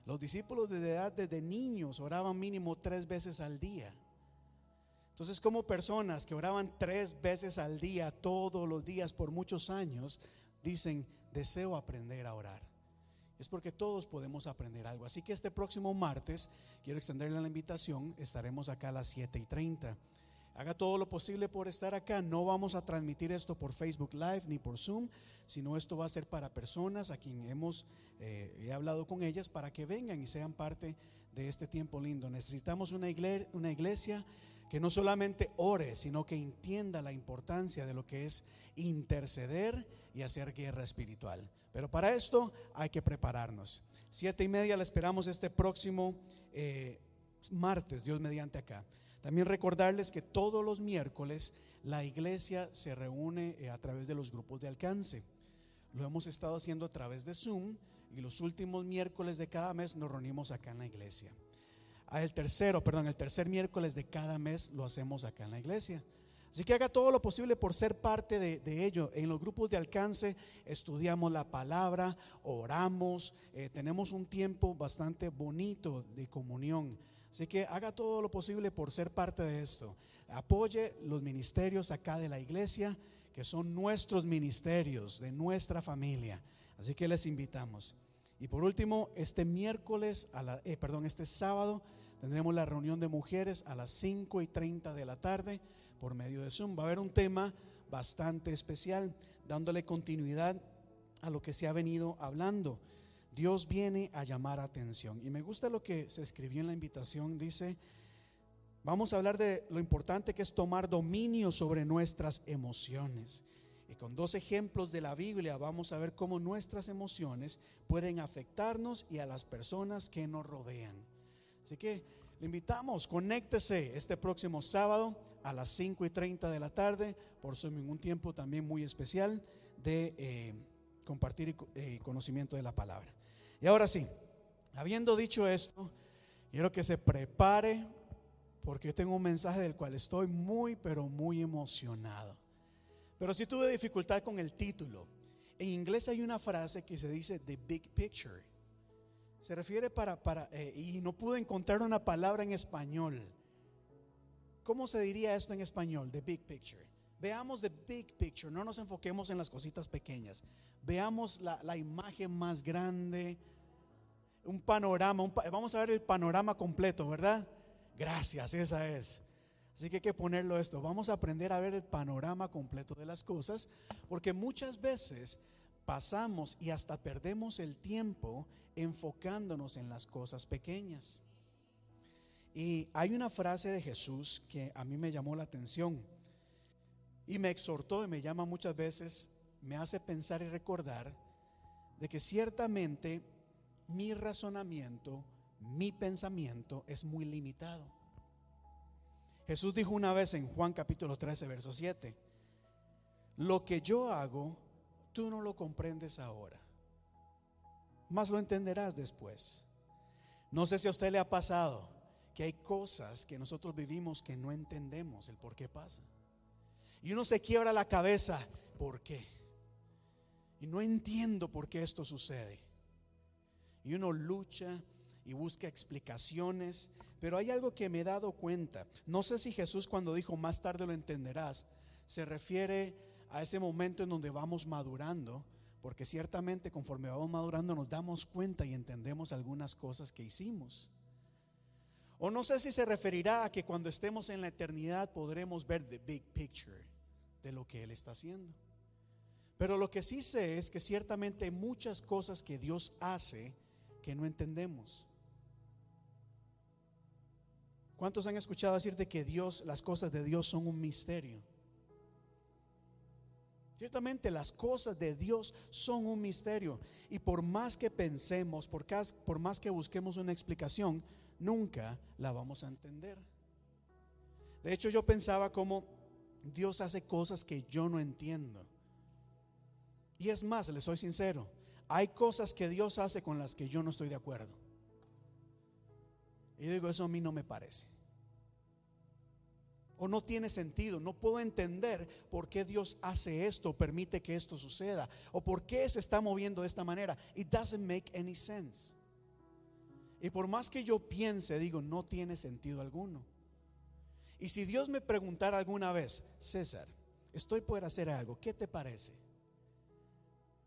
Los discípulos de edad desde niños oraban mínimo tres veces al día. Entonces, como personas que oraban tres veces al día, todos los días por muchos años, dicen, deseo aprender a orar es porque todos podemos aprender algo. Así que este próximo martes, quiero extenderle la invitación, estaremos acá a las 7 y 30. Haga todo lo posible por estar acá. No vamos a transmitir esto por Facebook Live ni por Zoom, sino esto va a ser para personas a quien hemos eh, hablado con ellas para que vengan y sean parte de este tiempo lindo. Necesitamos una iglesia, una iglesia que no solamente ore, sino que entienda la importancia de lo que es interceder y hacer guerra espiritual. Pero para esto hay que prepararnos. Siete y media la esperamos este próximo eh, martes, Dios mediante acá. También recordarles que todos los miércoles la iglesia se reúne eh, a través de los grupos de alcance. Lo hemos estado haciendo a través de Zoom y los últimos miércoles de cada mes nos reunimos acá en la iglesia. Ah, el tercero, perdón, el tercer miércoles de cada mes lo hacemos acá en la iglesia. Así que haga todo lo posible por ser parte de, ello. En los grupos de alcance estudiamos la palabra, oramos, eh, tenemos un tiempo bastante bonito de comunión. Así que haga todo lo posible por ser parte de esto. Apoye los ministerios acá de la iglesia, que son nuestros ministerios, de nuestra familia. Así que les invitamos. Y por último, este miércoles, a la, eh, perdón, este sábado, tendremos la reunión de mujeres a las 5 y 30 de la tarde por medio de Zoom. Va a haber un tema bastante especial, dándole continuidad a lo que se ha venido hablando. Dios viene a llamar atención. Y me gusta lo que se escribió en la invitación. Dice, vamos a hablar de lo importante que es tomar dominio sobre nuestras emociones. Y con dos ejemplos de la Biblia vamos a ver cómo nuestras emociones pueden afectarnos y a las personas que nos rodean. Así que Le invitamos, conéctese este próximo sábado a las 5 y 30 de la tarde, por Zoom un tiempo también muy especial de eh, compartir eh, conocimiento de la palabra. Y ahora sí, habiendo dicho esto, quiero que se prepare porque yo tengo un mensaje del cual estoy muy, pero muy emocionado. Pero si tuve dificultad con el título. En inglés hay una frase que se dice the big picture. Se refiere para, para eh, y no pude encontrar una palabra en español. ¿Cómo se diría esto en español? The big picture. Veamos the big picture, no nos enfoquemos en las cositas pequeñas. Veamos la, la imagen más grande, un panorama, un vamos a ver el panorama completo, ¿verdad? Gracias, esa es. Así que hay que ponerlo esto. Vamos a aprender a ver el panorama completo de las cosas, porque muchas veces pasamos y hasta perdemos el tiempo enfocándonos en las cosas pequeñas. Y hay una frase de Jesús que a mí me llamó la atención y me exhortó y me llama muchas veces, me hace pensar y recordar de que ciertamente mi razonamiento, mi pensamiento es muy limitado. Jesús dijo una vez en Juan capítulo 13, verso 7, lo que yo hago, tú no lo comprendes ahora, más lo entenderás después. No sé si a usted le ha pasado que hay cosas que nosotros vivimos que no entendemos el por qué pasa. Y uno se quiebra la cabeza, ¿por qué? Y no entiendo por qué esto sucede. Y uno lucha y busca explicaciones, pero hay algo que me he dado cuenta. No sé si Jesús cuando dijo más tarde lo entenderás, se refiere a ese momento en donde vamos madurando, porque ciertamente conforme vamos madurando nos damos cuenta y entendemos algunas cosas que hicimos. O no sé si se referirá a que cuando estemos en la eternidad podremos ver the big picture de lo que Él está haciendo. Pero lo que sí sé es que ciertamente muchas cosas que Dios hace que no entendemos. ¿Cuántos han escuchado decirte que Dios, las cosas de Dios son un misterio? Ciertamente las cosas de Dios son un misterio y por más que pensemos, por, por más que busquemos una explicación, nunca la vamos a entender. De hecho, yo pensaba como Dios hace cosas que yo no entiendo. Y es más, le soy sincero, hay cosas que Dios hace con las que yo no estoy de acuerdo. Y digo, eso a mí no me parece. O no tiene sentido, no puedo entender por qué Dios hace esto, permite que esto suceda, o por qué se está moviendo de esta manera. It doesn't make any sense. Y por más que yo piense, digo, no tiene sentido alguno. Y si Dios me preguntara alguna vez, César, estoy por hacer algo, ¿qué te parece?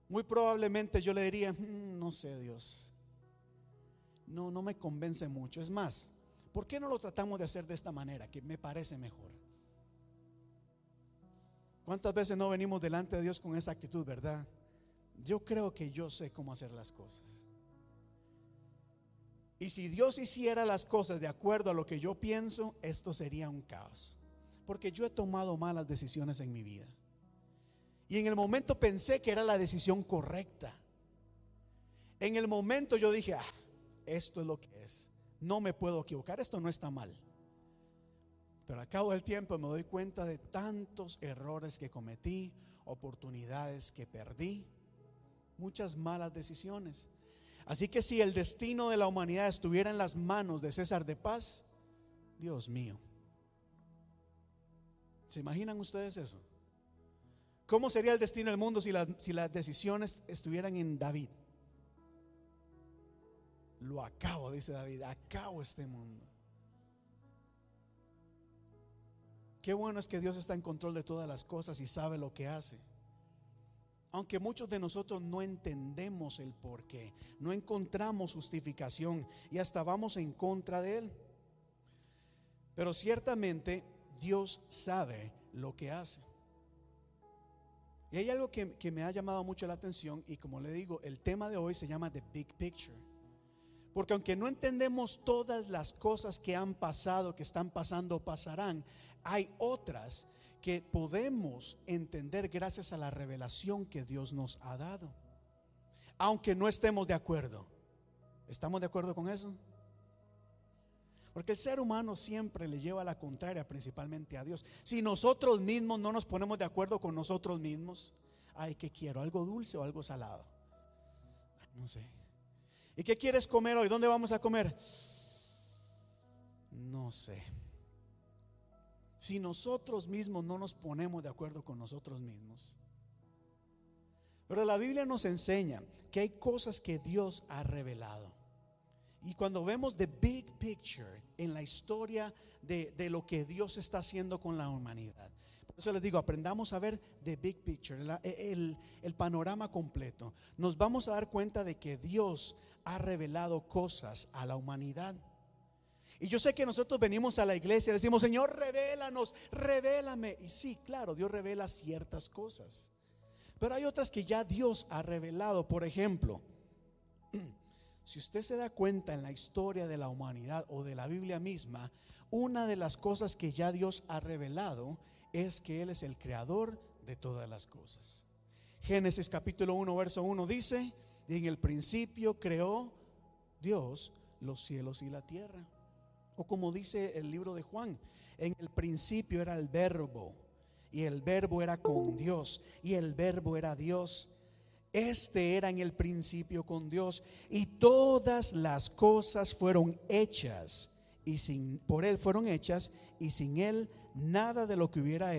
Muy probablemente yo le diría, "Mm, no sé Dios, no, no me convence mucho. Es más, ¿por qué no lo tratamos de hacer de esta manera, que me parece mejor? ¿Cuántas veces no venimos delante de Dios con esa actitud, verdad? Yo creo que yo sé cómo hacer las cosas. Y si Dios hiciera las cosas de acuerdo a lo que yo pienso, esto sería un caos. Porque yo he tomado malas decisiones en mi vida. Y en el momento pensé que era la decisión correcta. En el momento yo dije, ah, esto es lo que es. No me puedo equivocar, esto no está mal. Pero al cabo del tiempo me doy cuenta de tantos errores que cometí, oportunidades que perdí, muchas malas decisiones. Así que si el destino de la humanidad estuviera en las manos de César de Paz, Dios mío. ¿Se imaginan ustedes eso? ¿Cómo sería el destino del mundo si, las- si las decisiones estuvieran en David? Lo acabo, dice David, acabo este mundo. Qué bueno es que Dios está en control de todas las cosas y sabe lo que hace. Aunque muchos de nosotros no entendemos el por qué, no encontramos justificación y hasta vamos en contra de Él. Pero ciertamente Dios sabe lo que hace. Hay algo que, que me ha llamado mucho la atención y como le digo, el tema de hoy se llama The Big Picture. Porque aunque no entendemos todas las cosas que han pasado, que están pasando o pasarán, hay otras que podemos entender gracias a la revelación que Dios nos ha dado. Aunque no estemos de acuerdo. ¿Estamos de acuerdo con eso? Porque el ser humano siempre le lleva a la contraria, principalmente a Dios. Si nosotros mismos no nos ponemos de acuerdo con nosotros mismos, ay, ¿qué quiero? ¿Algo dulce o algo salado? No sé. ¿Y qué quieres comer hoy? ¿Dónde vamos a comer? No sé. Si nosotros mismos no nos ponemos de acuerdo con nosotros mismos. Pero la Biblia nos enseña que hay cosas que Dios ha revelado. Y cuando vemos the big picture en la historia de, de lo que Dios está haciendo con la humanidad, por eso les digo, aprendamos a ver the big picture, la- el, el panorama completo. Nos vamos a dar cuenta de que Dios ha revelado cosas a la humanidad. Y yo sé que nosotros venimos a la iglesia y decimos, Señor, revélanos, revélame. Y sí, claro, Dios revela ciertas cosas. Pero hay otras que ya Dios ha revelado. Por ejemplo, [clears throat] si usted se da cuenta en la historia de la humanidad o de la Biblia misma, una de las cosas que ya Dios ha revelado es que Él es el creador de todas las cosas. Génesis capítulo 1, verso 1 dice, y en el principio creó Dios los cielos y la tierra. O como dice el libro de Juan, en el principio era el verbo, y el verbo era con Dios, y el verbo era Dios. Este era en el principio con Dios, y todas las cosas fueron hechas, y sin por él fueron hechas, y sin él nada de lo que hubiera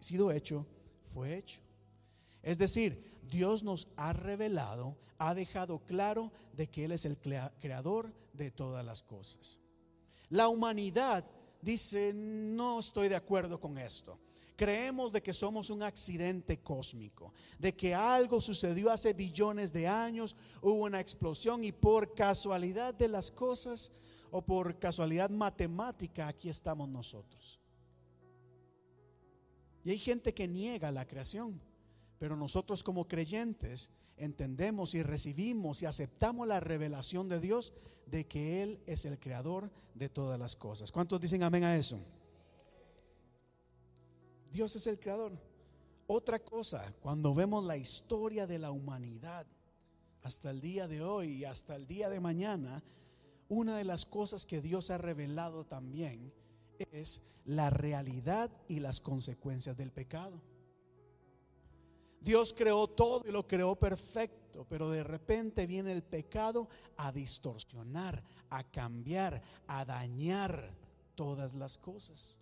sido hecho fue hecho. Es decir, Dios nos ha revelado, ha dejado claro de que Él es el crea- creador de todas las cosas. La humanidad dice, no estoy de acuerdo con esto. Creemos de que somos un accidente cósmico, de que algo sucedió hace billones de años, hubo una explosión y por casualidad de las cosas o por casualidad matemática aquí estamos nosotros. Y hay gente que niega la creación, pero nosotros como creyentes entendemos y recibimos y aceptamos la revelación de Dios de que Él es el creador de todas las cosas. ¿Cuántos dicen amén a eso? Dios es el creador. Otra cosa, cuando vemos la historia de la humanidad hasta el día de hoy y hasta el día de mañana, una de las cosas que Dios ha revelado también es la realidad y las consecuencias del pecado. Dios creó todo y lo creó perfecto, pero de repente viene el pecado a distorsionar, a cambiar, a dañar todas las cosas.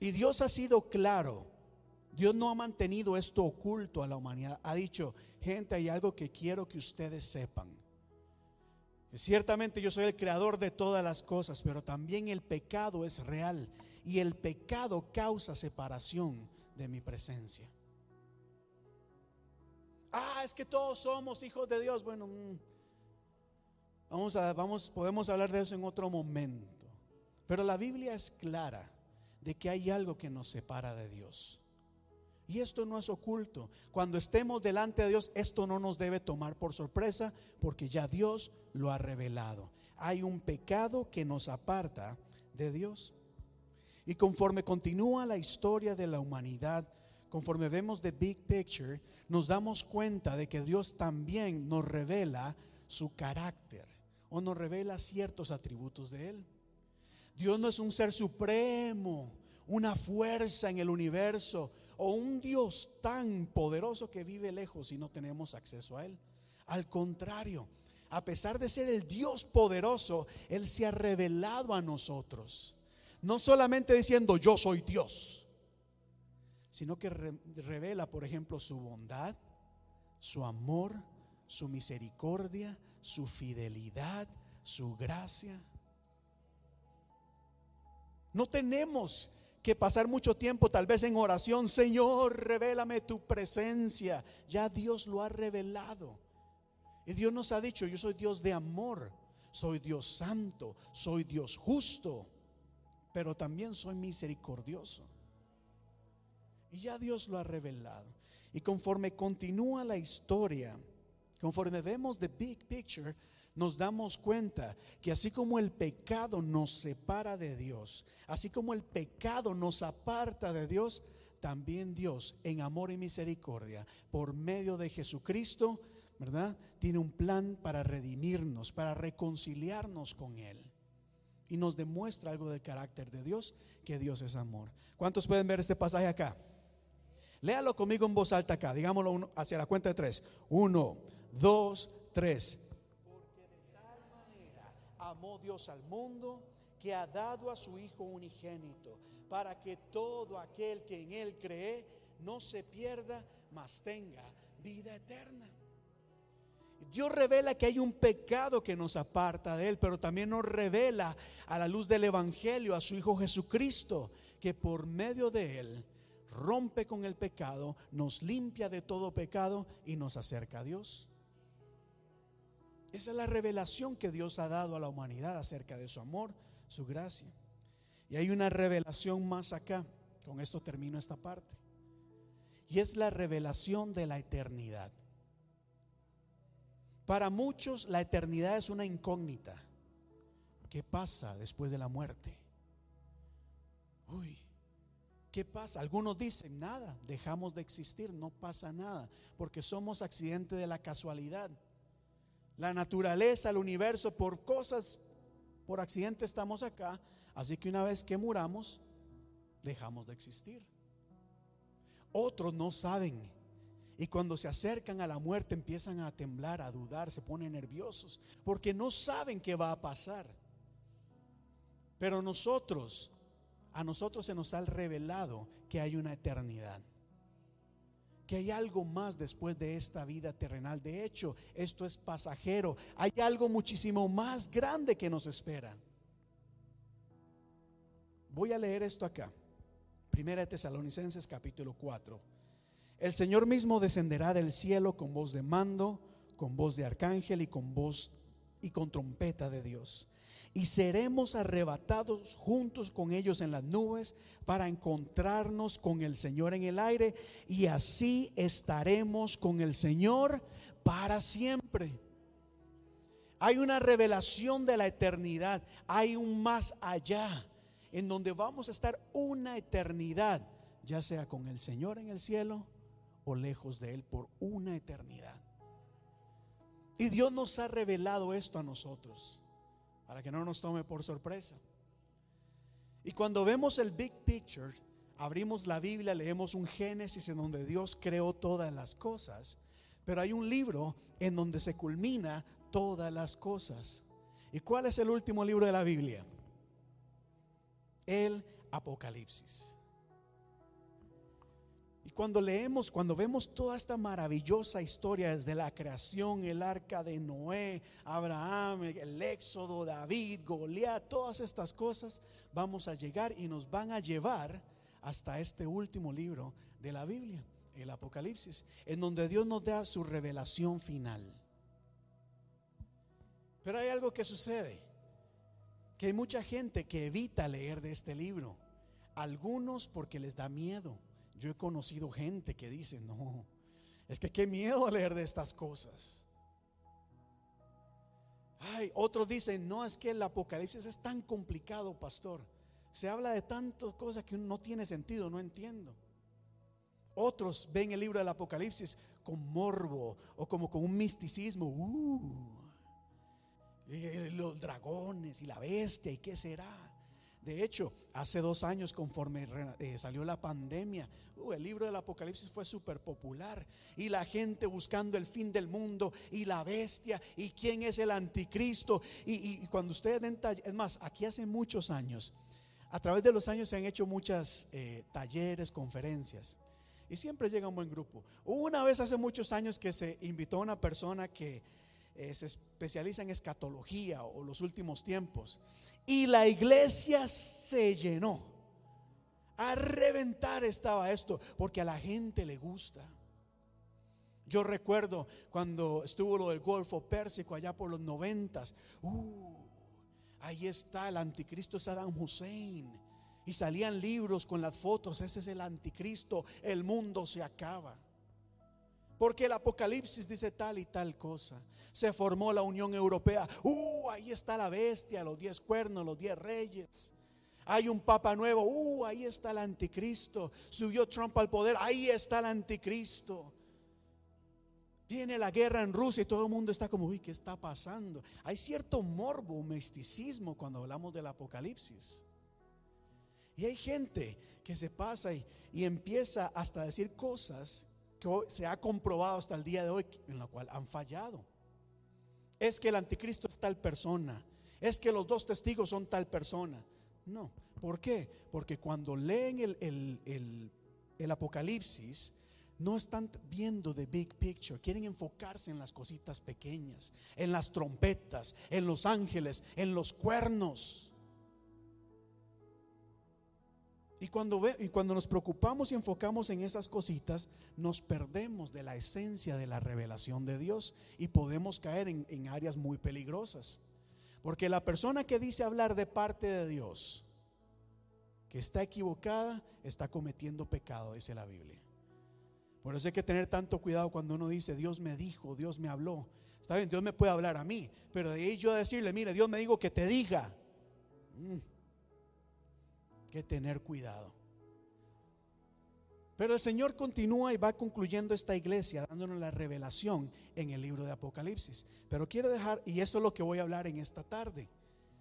Y Dios ha sido claro. Dios no ha mantenido esto oculto a la humanidad. Ha dicho, gente, hay algo que quiero que ustedes sepan. Ciertamente yo soy el creador de todas las cosas, pero también el pecado es real y el pecado causa separación de mi presencia. Ah, es que todos somos hijos de Dios. Bueno, mm, vamos a, vamos, podemos hablar de eso en otro momento. Pero la Biblia es clara de que hay algo que nos separa de Dios. Y esto no es oculto. Cuando estemos delante de Dios, esto no nos debe tomar por sorpresa porque ya Dios lo ha revelado. Hay un pecado que nos aparta de Dios. Y conforme continúa la historia de la humanidad, conforme vemos the big picture, nos damos cuenta de que Dios también nos revela su carácter o nos revela ciertos atributos de Él. Dios no es un ser supremo, una fuerza en el universo o un Dios tan poderoso que vive lejos y no tenemos acceso a Él. Al contrario, a pesar de ser el Dios poderoso, Él se ha revelado a nosotros. No solamente diciendo yo soy Dios, sino que re- revela, por ejemplo, su bondad, su amor, su misericordia, su fidelidad, su gracia. No tenemos que pasar mucho tiempo tal vez en oración, Señor, revélame tu presencia. Ya Dios lo ha revelado. Y Dios nos ha dicho, yo soy Dios de amor, soy Dios santo, soy Dios justo, pero también soy misericordioso. Y ya Dios lo ha revelado. Y conforme continúa la historia, conforme vemos the big picture, nos damos cuenta que así como el pecado nos separa de Dios, así como el pecado nos aparta de Dios, también Dios en amor y misericordia, por medio de Jesucristo, ¿verdad? Tiene un plan para redimirnos, para reconciliarnos con Él. y nos demuestra algo del carácter de Dios, que Dios es amor. ¿Cuántos pueden ver este pasaje acá? Léalo conmigo en voz alta acá, digámoslo hacia la cuenta de tres. Uno, dos, tres. Amó Dios al mundo que ha dado a su Hijo unigénito, para que todo aquel que en Él cree no se pierda, mas tenga vida eterna. Dios revela que hay un pecado que nos aparta de Él, pero también nos revela a la luz del Evangelio a su Hijo Jesucristo, que por medio de Él rompe con el pecado, nos limpia de todo pecado y nos acerca a Dios. Esa es la revelación que Dios ha dado a la humanidad acerca de su amor, su gracia. Y hay una revelación más acá. Con esto termino esta parte. Y es la revelación de la eternidad. Para muchos la eternidad es una incógnita. ¿Qué pasa después de la muerte? Uy, ¿qué pasa? Algunos dicen, nada, dejamos de existir, no pasa nada, porque somos accidente de la casualidad. La naturaleza, el universo, por cosas, por accidente estamos acá, así que una vez que muramos, dejamos de existir. Otros no saben y cuando se acercan a la muerte empiezan a temblar, a dudar, se ponen nerviosos, porque no saben qué va a pasar. Pero nosotros, a nosotros se nos ha revelado que hay una eternidad, que hay algo más después de esta vida terrenal. De hecho, esto es pasajero, hay algo muchísimo más grande que nos espera. Voy a leer esto acá. Primera de Tesalonicenses capítulo 4. El Señor mismo descenderá del cielo con voz de mando, con voz de arcángel y con voz y con trompeta de Dios. Y seremos arrebatados juntos con ellos en las nubes para encontrarnos con el Señor en el aire y así estaremos con el Señor para siempre. Hay una revelación de la eternidad, hay un más allá en donde vamos a estar una eternidad, ya sea con el Señor en el cielo o lejos de Él por una eternidad. Y Dios nos ha revelado esto a nosotros, para que no nos tome por sorpresa. Y cuando vemos el big picture, abrimos la Biblia, leemos un Génesis en donde Dios creó todas las cosas, pero hay un libro en donde se culmina todas las cosas. ¿Y cuál es el último libro de la Biblia? El Apocalipsis. Y cuando leemos, cuando vemos toda esta maravillosa historia desde la creación, el arca de Noé, Abraham, el éxodo, David, Goliat, todas estas cosas, vamos a llegar y nos van a llevar hasta este último libro de la Biblia, el Apocalipsis, en donde Dios nos da su revelación final. Pero hay algo que sucede, que hay mucha gente que evita leer de este libro, algunos porque les da miedo. Yo he conocido gente que dice, no, es que qué miedo leer de estas cosas. Ay, otros dicen, no, es que el Apocalipsis es tan complicado, pastor. Se habla de tantas cosas que no tiene sentido, no entiendo. Otros ven el libro del Apocalipsis con morbo o como con un misticismo. Uh, los dragones y la bestia y qué será. De hecho, hace dos años, conforme eh, salió la pandemia, uh, el libro del Apocalipsis fue súper popular. Y la gente buscando el fin del mundo y la bestia y quién es el anticristo. Y, cuando ustedes den tall- es más, aquí hace muchos años, a través de los años se han hecho muchas eh, talleres, conferencias. Y siempre llega un buen grupo. Una vez hace muchos años que se invitó a una persona que eh, se especializa en escatología o los últimos tiempos. Y la iglesia se llenó. A reventar estaba esto, porque a la gente le gusta. Yo recuerdo cuando estuvo lo del Golfo Pérsico allá por los noventas. Uh, ahí está el anticristo Saddam Hussein. Y salían libros con las fotos, ese es el anticristo, el mundo se acaba. Porque el Apocalipsis dice tal y tal cosa. Se formó la Unión Europea. Uh, ahí está la bestia, los diez cuernos, los diez reyes. Hay un papa nuevo. Uh, ahí está el anticristo. Subió Trump al poder. Ahí está el anticristo. Viene la guerra en Rusia y todo el mundo está como, uy, ¿qué está pasando? Hay cierto morbo, misticismo cuando hablamos del apocalipsis. Y hay gente que se pasa y, y empieza hasta a decir cosas que se ha comprobado hasta el día de hoy en la cual han fallado. Es que el anticristo es tal persona. Es que los dos testigos son tal persona. No. ¿Por qué? Porque cuando leen el, el- el- el Apocalipsis, no están viendo the big picture. Quieren enfocarse en las cositas pequeñas, en las trompetas, en los ángeles, en los cuernos. Y cuando, ve- y cuando nos preocupamos y enfocamos en esas cositas, nos perdemos de la esencia de la revelación de Dios y podemos caer en, en áreas muy peligrosas. Porque la persona que dice hablar de parte de Dios, que está equivocada, está cometiendo pecado, dice la Biblia. Por eso hay que tener tanto cuidado cuando uno dice, Dios me dijo, Dios me habló. Está bien, Dios me puede hablar a mí, pero de ahí yo decirle, mire, Dios me dijo que te diga. Mm. Que tener cuidado. Pero el Señor continúa y va concluyendo esta iglesia dándonos la revelación en el libro de Apocalipsis. Pero quiero dejar, y eso es lo que voy a hablar en esta tarde,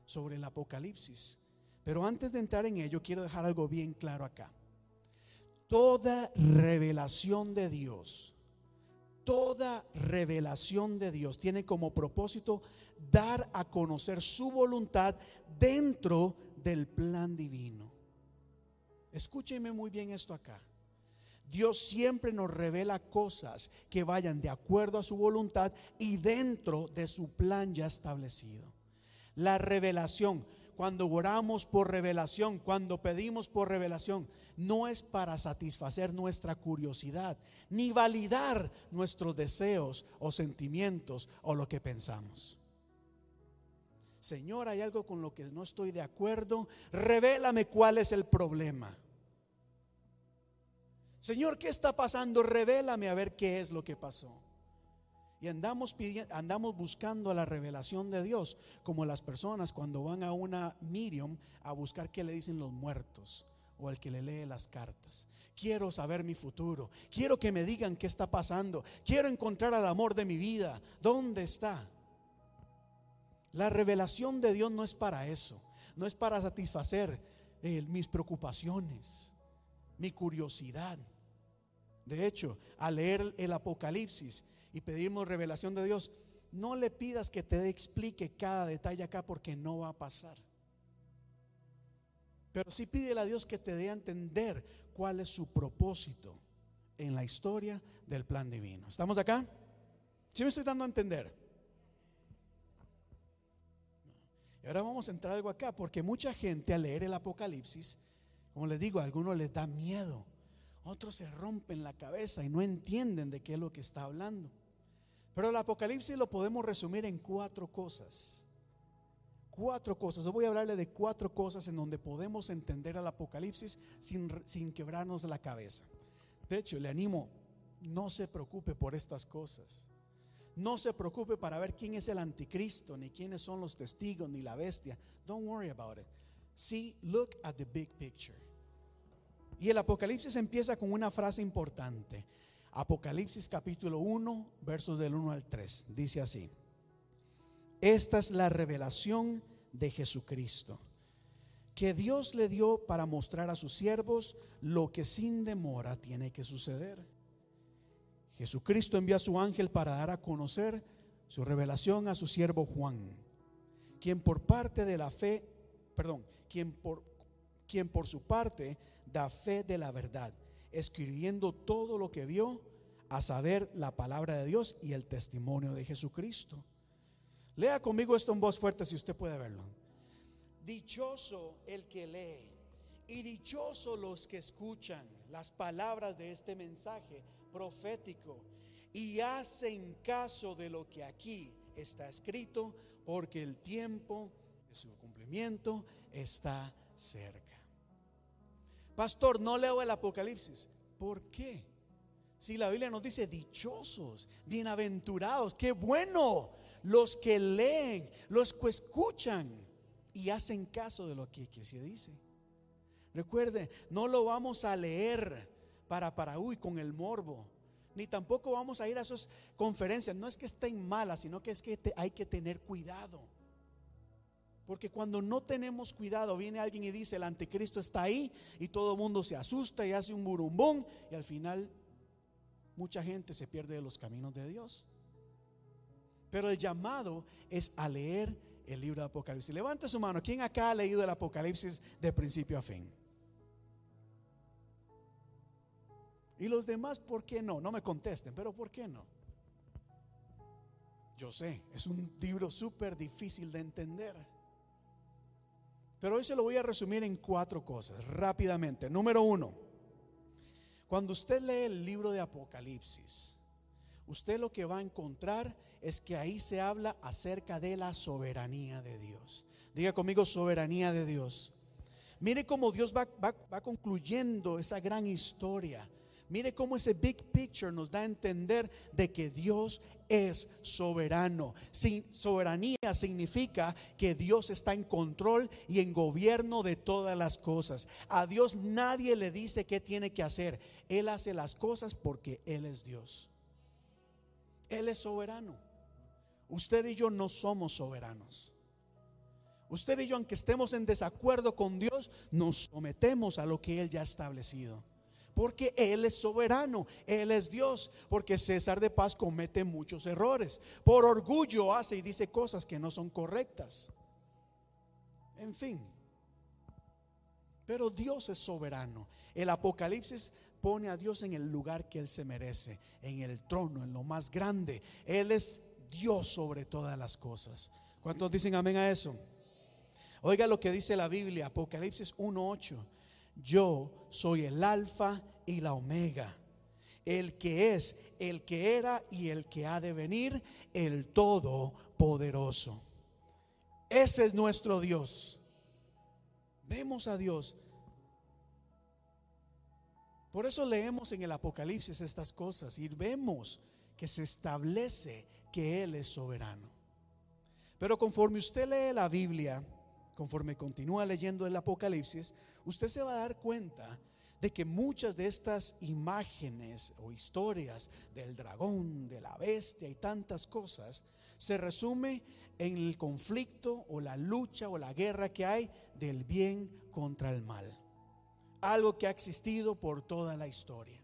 sobre el Apocalipsis. Pero antes de entrar en ello, quiero dejar algo bien claro acá. Toda revelación de Dios, toda revelación de Dios tiene como propósito dar a conocer su voluntad dentro del plan divino. Escúcheme muy bien esto acá. Dios siempre nos revela cosas que vayan de acuerdo a su voluntad y dentro de su plan ya establecido. La revelación, cuando oramos por revelación, cuando pedimos por revelación, no es para satisfacer nuestra curiosidad, ni validar nuestros deseos o sentimientos o lo que pensamos. Señor, hay algo con lo que no estoy de acuerdo, revélame cuál es el problema. Señor, ¿qué está pasando? Revélame a ver qué es lo que pasó. Y andamos, pidiendo, andamos buscando la revelación de Dios, como las personas cuando van a una medium a buscar qué le dicen los muertos o el que le lee las cartas. Quiero saber mi futuro, quiero que me digan qué está pasando, quiero encontrar al amor de mi vida. ¿Dónde está? La revelación de Dios no es para eso, no es para satisfacer eh, mis preocupaciones, mi curiosidad. De hecho, al leer el Apocalipsis y pedirnos revelación de Dios, no le pidas que te explique cada detalle acá porque no va a pasar. Pero sí pídele a Dios que te dé a entender cuál es su propósito en la historia del plan divino. ¿Estamos acá? ¿Sí me estoy dando a entender? Y ahora vamos a entrar algo acá, porque mucha gente al leer el Apocalipsis, como les digo, a algunos les da miedo, otros se rompen la cabeza y no entienden de qué es lo que está hablando. Pero el Apocalipsis lo podemos resumir en cuatro cosas. Cuatro cosas. Yo voy a hablarle de cuatro cosas en donde podemos entender al Apocalipsis sin, sin quebrarnos la cabeza. De hecho, le animo, no se preocupe por estas cosas. No se preocupe para ver quién es el anticristo, ni quiénes son los testigos, ni la bestia. Don't worry about it. See, look at the big picture. Y el Apocalipsis empieza con una frase importante. Apocalipsis capítulo 1, versos del 1 al 3. Dice así. Esta es la revelación de Jesucristo, que Dios le dio para mostrar a sus siervos lo que sin demora tiene que suceder. Jesucristo envió a su ángel para dar a conocer su revelación a su siervo Juan, quien por parte de la fe, perdón, quien por, quien por su parte da fe de la verdad, escribiendo todo lo que vio, a saber la palabra de Dios y el testimonio de Jesucristo. Lea conmigo esto en voz fuerte si usted puede verlo. Dichoso el que lee y dichoso los que escuchan las palabras de este mensaje profético y hacen caso de lo que aquí está escrito, porque el tiempo de su cumplimiento está cerca. Pastor, no leo el Apocalipsis. ¿Por qué? Si la Biblia nos dice dichosos, bienaventurados, qué bueno los que leen, los que escuchan y hacen caso de lo que se dice. Recuerde, no lo vamos a leer para para uy con el morbo. ni tampoco vamos a ir a esas conferencias. No es que estén malas, sino que es que hay que tener cuidado. Porque cuando no tenemos cuidado, viene alguien y dice, el anticristo está ahí y todo el mundo se asusta y hace un burumbón y al final mucha gente se pierde de los caminos de Dios. Pero el llamado es a leer el libro de Apocalipsis. Levante su mano. ¿Quién acá ha leído el Apocalipsis de principio a fin? Y los demás, ¿por qué no? No me contesten, pero ¿por qué no? Yo sé, es un libro súper difícil de entender. Pero hoy se lo voy a resumir en cuatro cosas, rápidamente. Número uno, cuando usted lee el libro de Apocalipsis, usted lo que va a encontrar es que ahí se habla acerca de la soberanía de Dios. Diga conmigo, soberanía de Dios. Mire cómo Dios va, va- va concluyendo esa gran historia. Mire cómo ese big picture nos da a entender de que Dios es soberano. Soberanía significa que Dios está en control y en gobierno de todas las cosas. A Dios nadie le dice qué tiene que hacer. Él hace las cosas porque Él es Dios. Él es soberano. Usted y yo no somos soberanos. Usted y yo, aunque estemos en desacuerdo con Dios, nos sometemos a lo que Él ya ha establecido. Porque Él es soberano, Él es Dios. Porque César de Paz comete muchos errores. Por orgullo hace y dice cosas que no son correctas. En fin. Pero Dios es soberano. El Apocalipsis pone a Dios en el lugar que Él se merece, en el trono, en lo más grande. Él es Dios sobre todas las cosas. ¿Cuántos dicen amén a eso? Oiga lo que dice la Biblia, Apocalipsis 1.8. Yo soy el alfa y la omega, el que es, el que era y el que ha de venir, el todopoderoso. Ese es nuestro Dios. Vemos a Dios. Por eso leemos en el Apocalipsis estas cosas y vemos que se establece que Él es soberano. Pero conforme usted lee la Biblia, conforme continúa leyendo el Apocalipsis, usted se va a dar cuenta de que muchas de estas imágenes o historias del dragón, de la bestia y tantas cosas, se resume en el conflicto o la lucha o la guerra que hay del bien contra el mal. Algo que ha existido por toda la historia.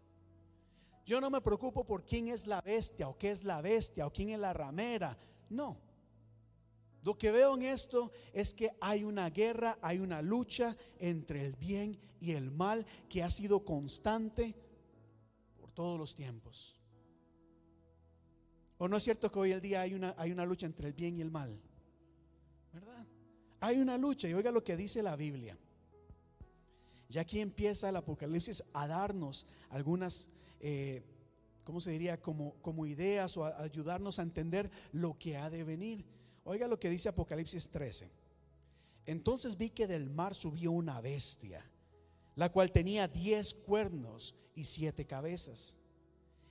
Yo no me preocupo por quién es la bestia o qué es la bestia o quién es la ramera. No. Lo que veo en esto es que hay una guerra, hay una lucha entre el bien y el mal que ha sido constante por todos los tiempos. ¿O no es cierto que hoy el día hay una, hay una lucha entre el bien y el mal? ¿Verdad? Hay una lucha y oiga lo que dice la Biblia. Ya aquí empieza el Apocalipsis a darnos algunas, eh, ¿cómo se diría? Como, como ideas o a ayudarnos a entender lo que ha de venir. Oiga lo que dice Apocalipsis 13. Entonces vi que del mar subió una bestia, la cual tenía diez cuernos y siete cabezas.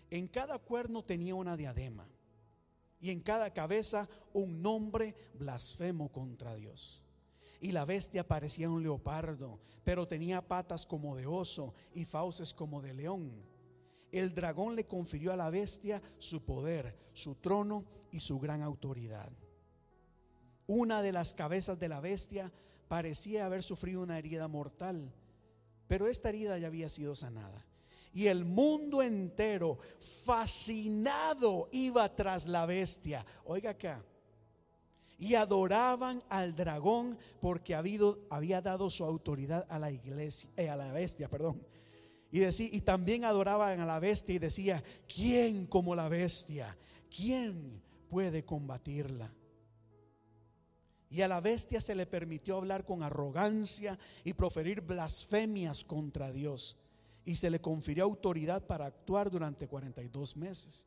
En cada cuerno tenía una diadema y en cada cabeza un nombre blasfemo contra Dios. Y la bestia parecía un leopardo, pero tenía patas como de oso y fauces como de león. El dragón le confirió a la bestia su poder, su trono y su gran autoridad. Una de las cabezas de la bestia parecía haber sufrido una herida mortal, pero esta herida ya había sido sanada. Y el mundo entero, fascinado, iba tras la bestia. Oiga acá. Y adoraban al dragón porque había dado su autoridad a la iglesia, eh, a la bestia, perdón. Y, decía, y también adoraban a la bestia y decía, ¿quién como la bestia? ¿Quién puede combatirla? Y a la bestia se le permitió hablar con arrogancia y proferir blasfemias contra Dios. Y se le confirió autoridad para actuar durante 42 meses.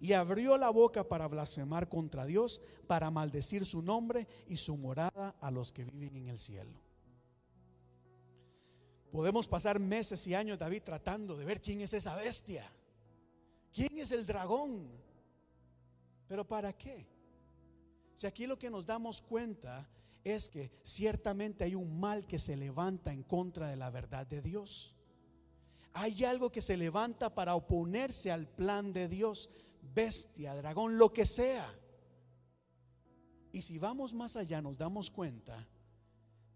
Y abrió la boca para blasfemar contra Dios, para maldecir su nombre y su morada a los que viven en el cielo. Podemos pasar meses y años, David, tratando de ver quién es esa bestia. ¿Quién es el dragón? ¿Pero para qué? Si aquí lo que nos damos cuenta es que ciertamente hay un mal que se levanta en contra de la verdad de Dios. Hay algo que se levanta para oponerse al plan de Dios, bestia, dragón, lo que sea. Y si vamos más allá, nos damos cuenta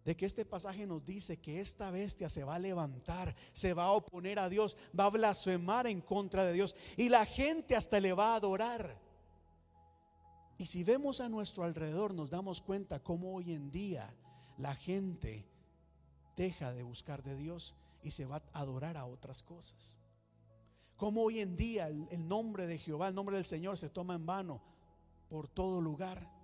de que este pasaje nos dice que esta bestia se va a levantar, se va a oponer a Dios, va a blasfemar en contra de Dios y la gente hasta le va a adorar. Y si vemos a nuestro alrededor, nos damos cuenta cómo hoy en día la gente deja de buscar de Dios y se va a adorar a otras cosas. Como hoy en día el, nombre de Jehová, el nombre del Señor se toma en vano por todo lugar.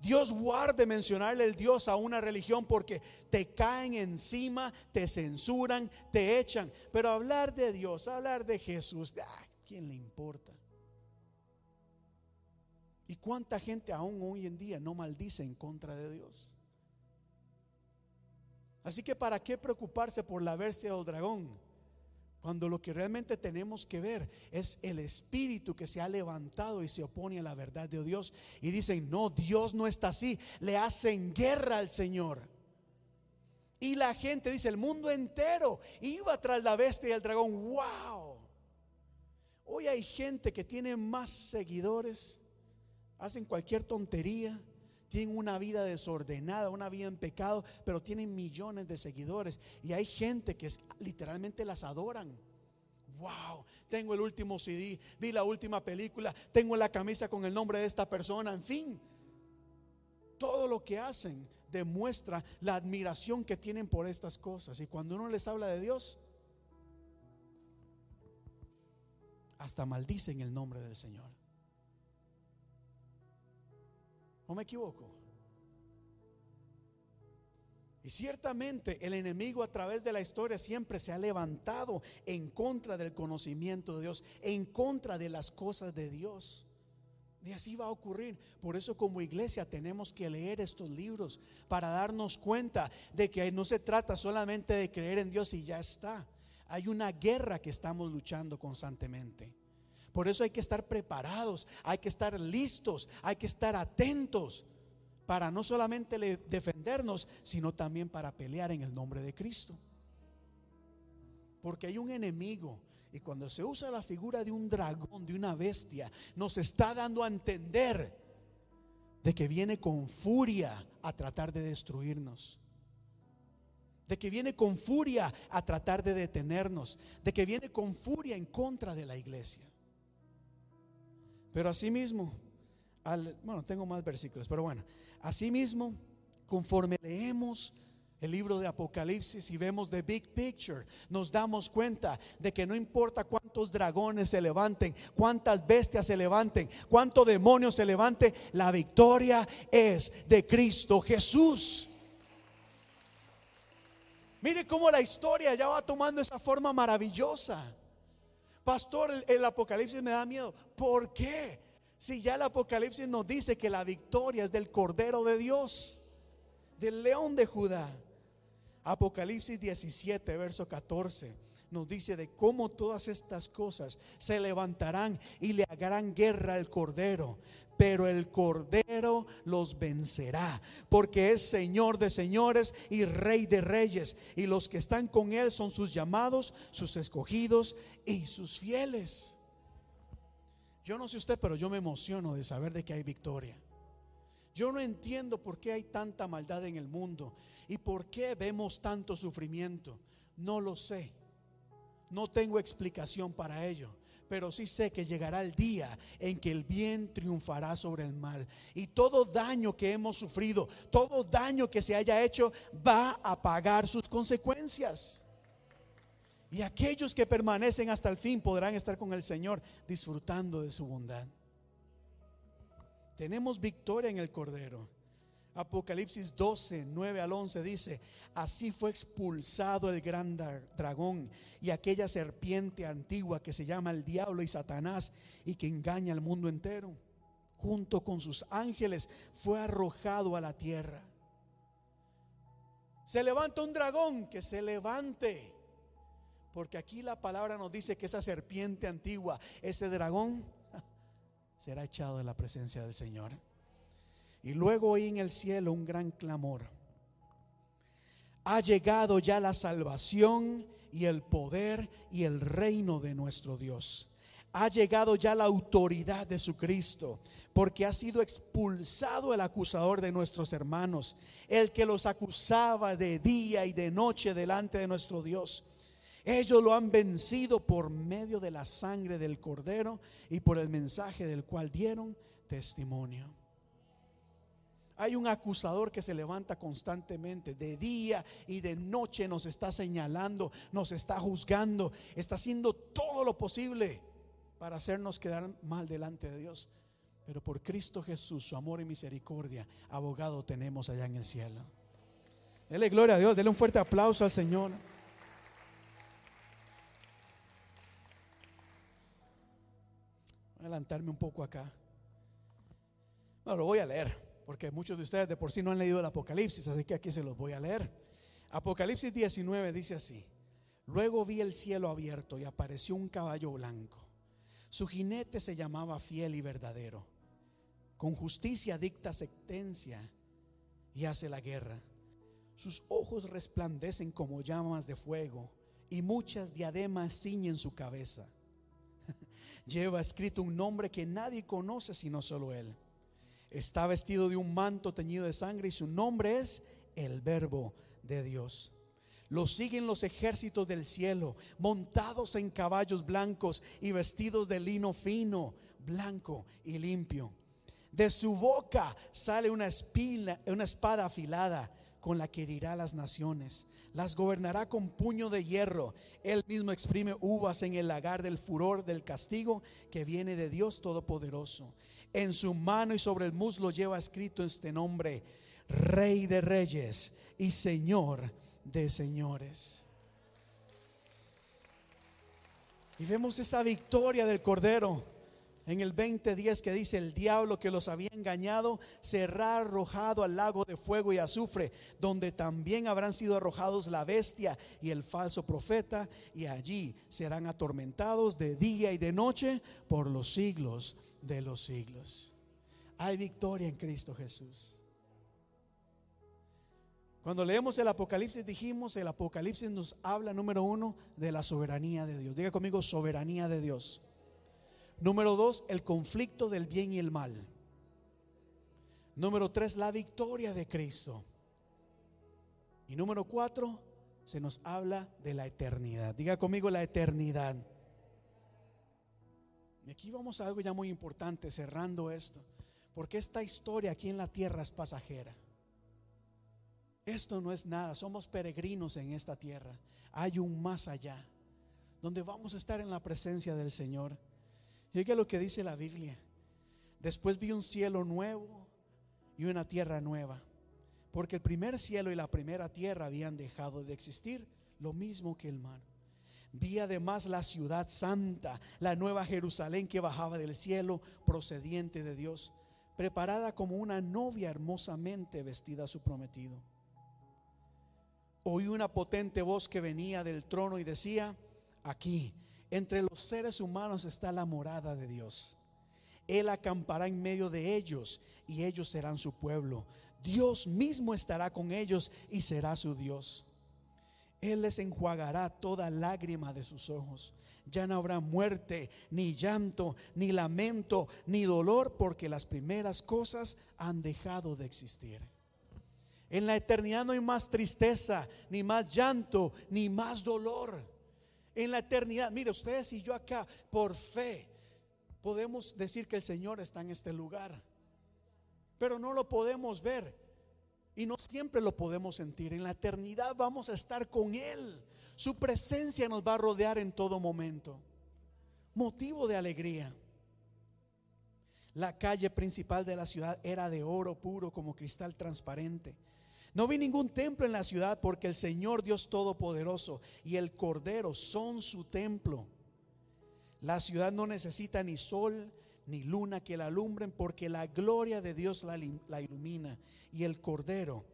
Dios guarde mencionarle el Dios a una religión porque te caen encima, te censuran, te echan. Pero hablar de Dios, hablar de Jesús, ah, ¿quién le importa? ¿Y cuánta gente aún hoy en día no maldice en contra de Dios? Así que ¿para qué preocuparse por la bestia del dragón? Cuando lo que realmente tenemos que ver es el espíritu que se ha levantado y se opone a la verdad de Dios. Y dicen, no, Dios no está así. Le hacen guerra al Señor. Y la gente dice, el mundo entero iba tras la bestia y el dragón. ¡Wow! Hoy hay gente que tiene más seguidores, hacen cualquier tontería, tienen una vida desordenada, una vida en pecado, pero tienen millones de seguidores. Y hay gente que literalmente las adoran. Wow, tengo el último CD, vi la última película, tengo la camisa con el nombre de esta persona, en fin. Todo lo que hacen demuestra la admiración que tienen por estas cosas. Y cuando uno les habla de Dios, hasta maldicen el nombre del Señor. ¿No me equivoco? Y ciertamente el enemigo a través de la historia siempre se ha levantado en contra del conocimiento de Dios, en contra de las cosas de Dios. Y así va a ocurrir. Por eso como iglesia tenemos que leer estos libros para darnos cuenta de que no se trata solamente de creer en Dios y ya está. Hay una guerra que estamos luchando constantemente. Por eso hay que estar preparados, hay que estar listos, hay que estar atentos para no solamente defendernos, sino también para pelear en el nombre de Cristo. Porque hay un enemigo y cuando se usa la figura de un dragón, de una bestia, nos está dando a entender de que viene con furia a tratar de destruirnos. De que viene con furia a tratar de detenernos. De que viene con furia en contra de la iglesia. Pero asimismo, al, bueno, tengo más versículos, pero bueno, asimismo, conforme leemos el libro de Apocalipsis y vemos the big picture, nos damos cuenta de que no importa cuántos dragones se levanten, cuántas bestias se levanten, cuántos demonios se levanten, la victoria es de Cristo Jesús. Mire cómo la historia ya va tomando esa forma maravillosa. Pastor, el, Apocalipsis me da miedo. ¿Por qué? Si ya el Apocalipsis nos dice que la victoria es del Cordero de Dios, del León de Judá. Apocalipsis 17, verso 14, nos dice de cómo todas estas cosas se levantarán y le harán guerra al Cordero pero el Cordero los vencerá, porque es Señor de señores y Rey de reyes, y los que están con Él son sus llamados, sus escogidos y sus fieles. Yo no sé usted, pero yo me emociono de saber de que hay victoria. Yo no entiendo por qué hay tanta maldad en el mundo y por qué vemos tanto sufrimiento. No lo sé. No tengo explicación para ello pero sí sé que llegará el día en que el bien triunfará sobre el mal. Y todo daño que hemos sufrido, todo daño que se haya hecho, va a pagar sus consecuencias. Y aquellos que permanecen hasta el fin podrán estar con el Señor disfrutando de su bondad. Tenemos victoria en el Cordero. Apocalipsis 12, 9 al 11 dice, así fue expulsado el gran dragón y aquella serpiente antigua que se llama el diablo y Satanás y que engaña al mundo entero. Junto con sus ángeles fue arrojado a la tierra. Se levanta un dragón, que se levante. Porque aquí la palabra nos dice que esa serpiente antigua, ese dragón, [laughs] será echado de la presencia del Señor. Y luego oí en el cielo un gran clamor. Ha llegado ya la salvación y el poder y el reino de nuestro Dios. Ha llegado ya la autoridad de su Cristo, porque ha sido expulsado el acusador de nuestros hermanos, el que los acusaba de día y de noche delante de nuestro Dios. Ellos lo han vencido por medio de la sangre del cordero y por el mensaje del cual dieron testimonio. Hay un acusador que se levanta constantemente, de día y de noche nos está señalando, nos está juzgando, está haciendo todo lo posible para hacernos quedar mal delante de Dios. Pero por Cristo Jesús, su amor y misericordia, abogado tenemos allá en el cielo. Dele gloria a Dios, dele un fuerte aplauso al Señor. Adelantarme un poco acá. No, lo voy a leer, porque muchos de ustedes de por sí no han leído el Apocalipsis, así que aquí se los voy a leer. Apocalipsis 19 dice así. Luego vi el cielo abierto y apareció un caballo blanco. Su jinete se llamaba fiel y verdadero. Con justicia dicta sentencia y hace la guerra. Sus ojos resplandecen como llamas de fuego y muchas diademas ciñen su cabeza. Lleva escrito un nombre que nadie conoce sino solo él. Está vestido de un manto teñido de sangre y su nombre es el Verbo de Dios. Lo siguen los ejércitos del cielo, montados en caballos blancos y vestidos de lino fino, blanco y limpio. De su boca sale una, espina, una espada afilada con la que herirá las naciones. Las gobernará con puño de hierro. Él mismo exprime uvas en el lagar del furor del castigo que viene de Dios Todopoderoso. En su mano y sobre el muslo lleva escrito este nombre, Rey de Reyes y Señor de señores. Y vemos esa victoria del Cordero en el 20:10 que dice, el diablo que los había engañado será arrojado al lago de fuego y azufre, donde también habrán sido arrojados la bestia y el falso profeta, y allí serán atormentados de día y de noche por los siglos de los siglos. Hay victoria en Cristo Jesús. Cuando leemos el Apocalipsis dijimos, el Apocalipsis nos habla, número uno, de la soberanía de Dios. Diga conmigo, soberanía de Dios. Número dos, el conflicto del bien y el mal. Número tres, la victoria de Cristo. Y número cuatro, se nos habla de la eternidad. Diga conmigo la eternidad. Y aquí vamos a algo ya muy importante, cerrando esto. Porque esta historia aquí en la tierra es pasajera. Esto no es nada, somos peregrinos en esta tierra. Hay un más allá, donde vamos a estar en la presencia del Señor. Y lo que dice la Biblia. Después vi un cielo nuevo y una tierra nueva, porque el primer cielo y la primera tierra habían dejado de existir, lo mismo que el mar. Vi además la ciudad santa, la nueva Jerusalén que bajaba del cielo procediente de Dios, preparada como una novia hermosamente vestida a su prometido oí una potente voz que venía del trono y decía, aquí, entre los seres humanos está la morada de Dios. Él acampará en medio de ellos y ellos serán su pueblo. Dios mismo estará con ellos y será su Dios. Él les enjuagará toda lágrima de sus ojos. Ya no habrá muerte, ni llanto, ni lamento, ni dolor, porque las primeras cosas han dejado de existir. En la eternidad no hay más tristeza, ni más llanto, ni más dolor. En la eternidad, mire ustedes y yo acá, por fe, podemos decir que el Señor está en este lugar. Pero no lo podemos ver. Y no siempre lo podemos sentir. En la eternidad vamos a estar con Él. Su presencia nos va a rodear en todo momento. Motivo de alegría. La calle principal de la ciudad era de oro puro como cristal transparente. No vi ningún templo en la ciudad porque el Señor Dios Todopoderoso y el Cordero son su templo. La ciudad no necesita ni sol ni luna que la alumbren porque la gloria de Dios la, ilumina y el Cordero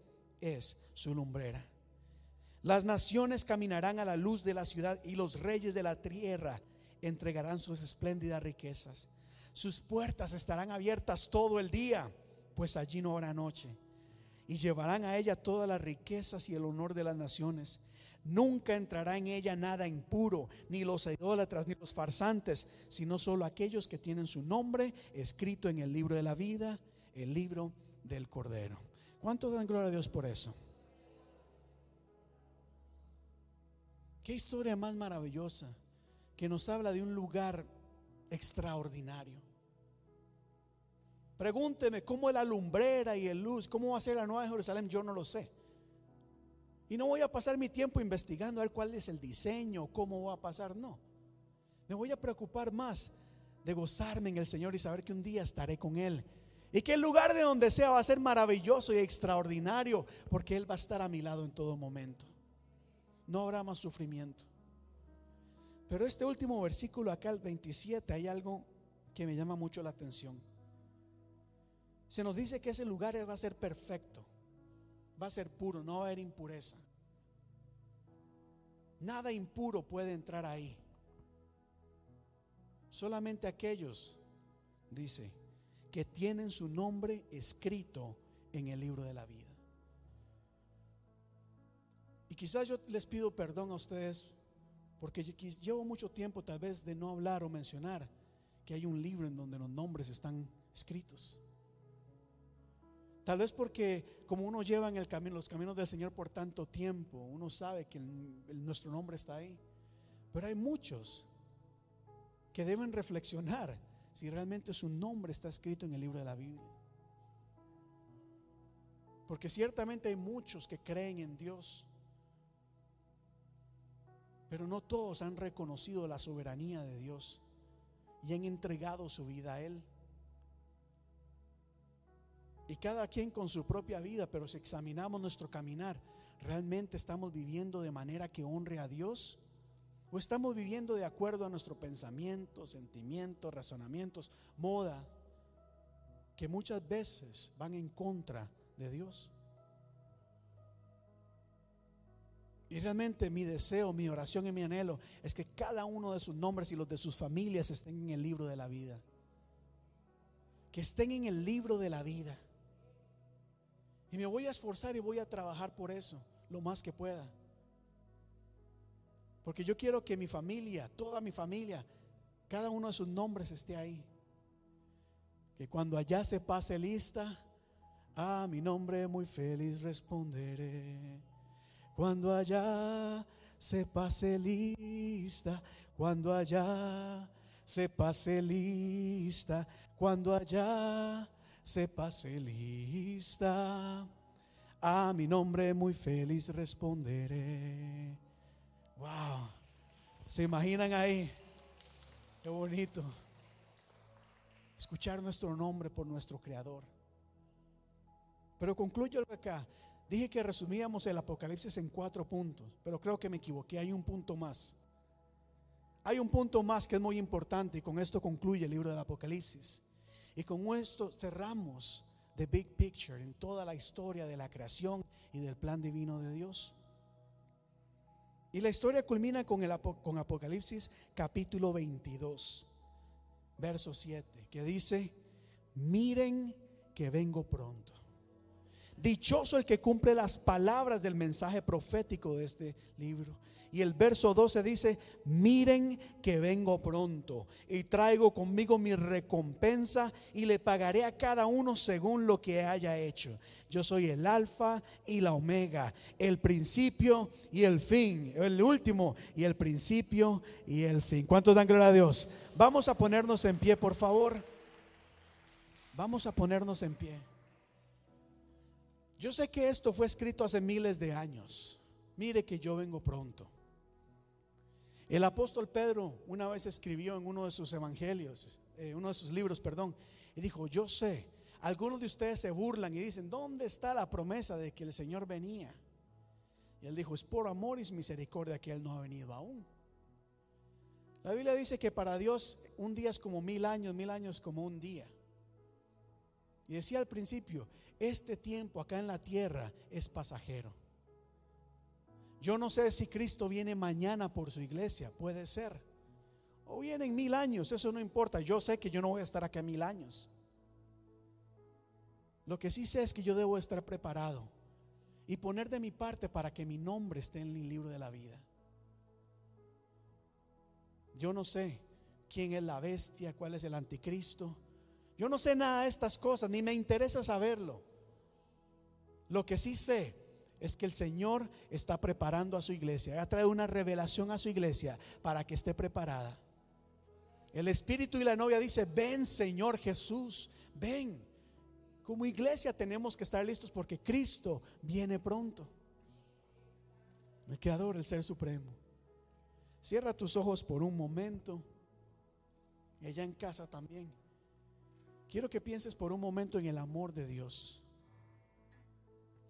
es su lumbrera. Las naciones caminarán a la luz de la ciudad y los reyes de la tierra entregarán sus espléndidas riquezas. Sus puertas estarán abiertas todo el día, pues allí no habrá noche y llevarán a ella todas las riquezas y el honor de las naciones. Nunca entrará en ella nada impuro, ni los idólatras, ni los farsantes, sino solo aquellos que tienen su nombre escrito en el libro de la vida, el libro del Cordero. ¿Cuánto dan gloria a Dios por eso? Qué historia más maravillosa que nos habla de un lugar extraordinario. Pregúnteme cómo es la lumbrera y el luz, cómo va a ser la nueva Jerusalén, yo no lo sé. Y no voy a pasar mi tiempo investigando a ver cuál es el diseño, cómo va a pasar, no. Me voy a preocupar más de gozarme en el Señor y saber que un día estaré con Él. Y que el lugar de donde sea va a ser maravilloso y extraordinario, porque Él va a estar a mi lado en todo momento. No habrá más sufrimiento. Pero este último versículo acá, el 27, hay algo que me llama mucho la atención. Se nos dice que ese lugar va a ser perfecto, va a ser puro, no va a haber impureza. Nada impuro puede entrar ahí. Solamente aquellos, dice, que tienen su nombre escrito en el libro de la vida. Y quizás yo les pido perdón a ustedes porque llevo mucho tiempo tal vez de no hablar o mencionar que hay un libro en donde los nombres están escritos. Tal vez porque como uno lleva en el camino, los caminos del Señor por tanto tiempo, uno sabe que nuestro nombre está ahí. Pero hay muchos que deben reflexionar si realmente su nombre está escrito en el libro de la Biblia. Porque ciertamente hay muchos que creen en Dios, pero no todos han reconocido la soberanía de Dios y han entregado su vida a Él. Y cada quien con su propia vida, pero si examinamos nuestro caminar, ¿realmente estamos viviendo de manera que honre a Dios? ¿O estamos viviendo de acuerdo a nuestro pensamiento, sentimientos, razonamientos, moda, que muchas veces van en contra de Dios? Y realmente mi deseo, mi oración y mi anhelo es que cada uno de sus nombres y los de sus familias estén en el libro de la vida. Que estén en el libro de la vida. Y me voy a esforzar y voy a trabajar por eso lo más que pueda. Porque yo quiero que mi familia, toda mi familia, cada uno de sus nombres esté ahí. Que cuando allá se pase lista, a mi nombre muy feliz responderé. Cuando allá se pase lista, cuando allá se pase lista, cuando allá se pase lista, a mi nombre muy feliz responderé. Wow, ¿se imaginan ahí? Qué bonito. Escuchar nuestro nombre por nuestro Creador. Pero concluyo acá. Dije que resumíamos el Apocalipsis en cuatro puntos, pero creo que me equivoqué. Hay un punto más. Hay un punto más que es muy importante y con esto concluye el libro del Apocalipsis. Y con esto cerramos the big picture en toda la historia de la creación y del plan divino de Dios. Y la historia culmina con, el, Apocalipsis capítulo 22, verso 7, que dice, miren que vengo pronto. Dichoso el que cumple las palabras del mensaje profético de este libro. Y el verso 12 dice, miren que vengo pronto y traigo conmigo mi recompensa y le pagaré a cada uno según lo que haya hecho. Yo soy el alfa y la omega, el principio y el fin, el último y el principio y el fin. ¿Cuántos dan gloria a Dios? Vamos a ponernos en pie, por favor. Vamos a ponernos en pie. Yo sé que esto fue escrito hace miles de años. Mire que yo vengo pronto. El apóstol Pedro una vez escribió en uno de sus evangelios, eh, uno de sus libros, perdón, y dijo, yo sé, algunos de ustedes se burlan y dicen, ¿dónde está la promesa de que el Señor venía? Y él dijo, es por amor y misericordia que Él no ha venido aún. La Biblia dice que para Dios un día es como mil años, mil años como un día. Y decía al principio, este tiempo acá en la tierra es pasajero. Yo no sé si Cristo viene mañana por su iglesia, puede ser. O viene en mil años, eso no importa. Yo sé que yo no voy a estar acá mil años. Lo que sí sé es que yo debo estar preparado. y poner de mi parte para que mi nombre esté en el libro de la vida. Yo no sé quién es la bestia, cuál es el anticristo. Yo no sé nada de estas cosas, ni me interesa saberlo. Lo que sí sé es que el Señor está preparando a su iglesia. Ha traído una revelación a su iglesia para que esté preparada. El Espíritu y la novia dice, ven Señor Jesús, ven. Como iglesia tenemos que estar listos porque Cristo viene pronto. El Creador, el Ser Supremo. Cierra tus ojos por un momento. Y allá en casa también. Quiero que pienses por un momento en el amor de Dios.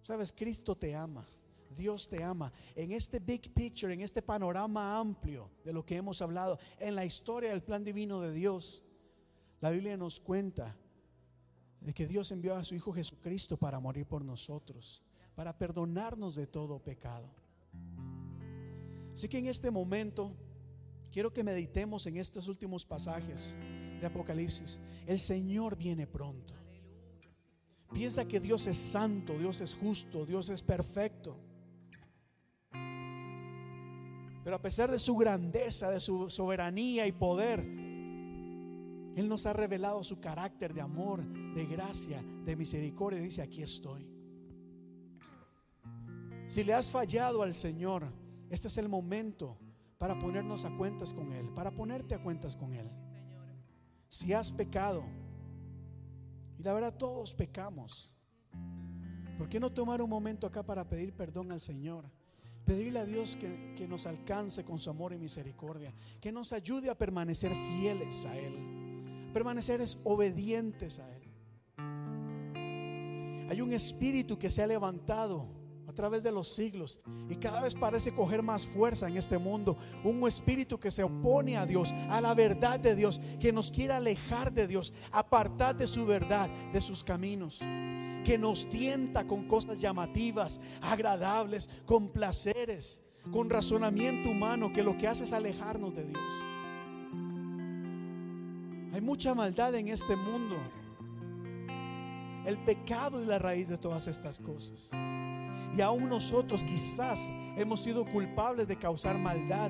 Sabes, Cristo te ama. Dios te ama. En este big picture, en este panorama amplio de lo que hemos hablado, en la historia del plan divino de Dios, la Biblia nos cuenta de que Dios envió a su Hijo Jesucristo para morir por nosotros, para perdonarnos de todo pecado. Así que en este momento quiero que meditemos en estos últimos pasajes de Apocalipsis. El Señor viene pronto. Piensa que Dios es santo, Dios es justo, Dios es perfecto. Pero a pesar de su grandeza, de su soberanía y poder, Él nos ha revelado su carácter de amor, de gracia, de misericordia. Dice, aquí estoy. Si le has fallado al Señor, este es el momento para ponernos a cuentas con Él, para ponerte a cuentas con Él. Si has pecado, y la verdad todos pecamos, ¿por qué no tomar un momento acá para pedir perdón al Señor? Pedirle a Dios que, que, nos alcance con su amor y misericordia, que nos ayude a permanecer fieles a Él, permanecer obedientes a Él. Hay un espíritu que se ha levantado a través de los siglos y cada vez parece coger más fuerza en este mundo. Un espíritu que se opone a Dios, a la verdad de Dios, que nos quiere alejar de Dios, apartar de su verdad, de sus caminos que nos tienta con cosas llamativas, agradables, con placeres, con razonamiento humano, que lo que hace es alejarnos de Dios. Hay mucha maldad en este mundo. El pecado es la raíz de todas estas cosas. Y aún nosotros quizás hemos sido culpables de causar maldad,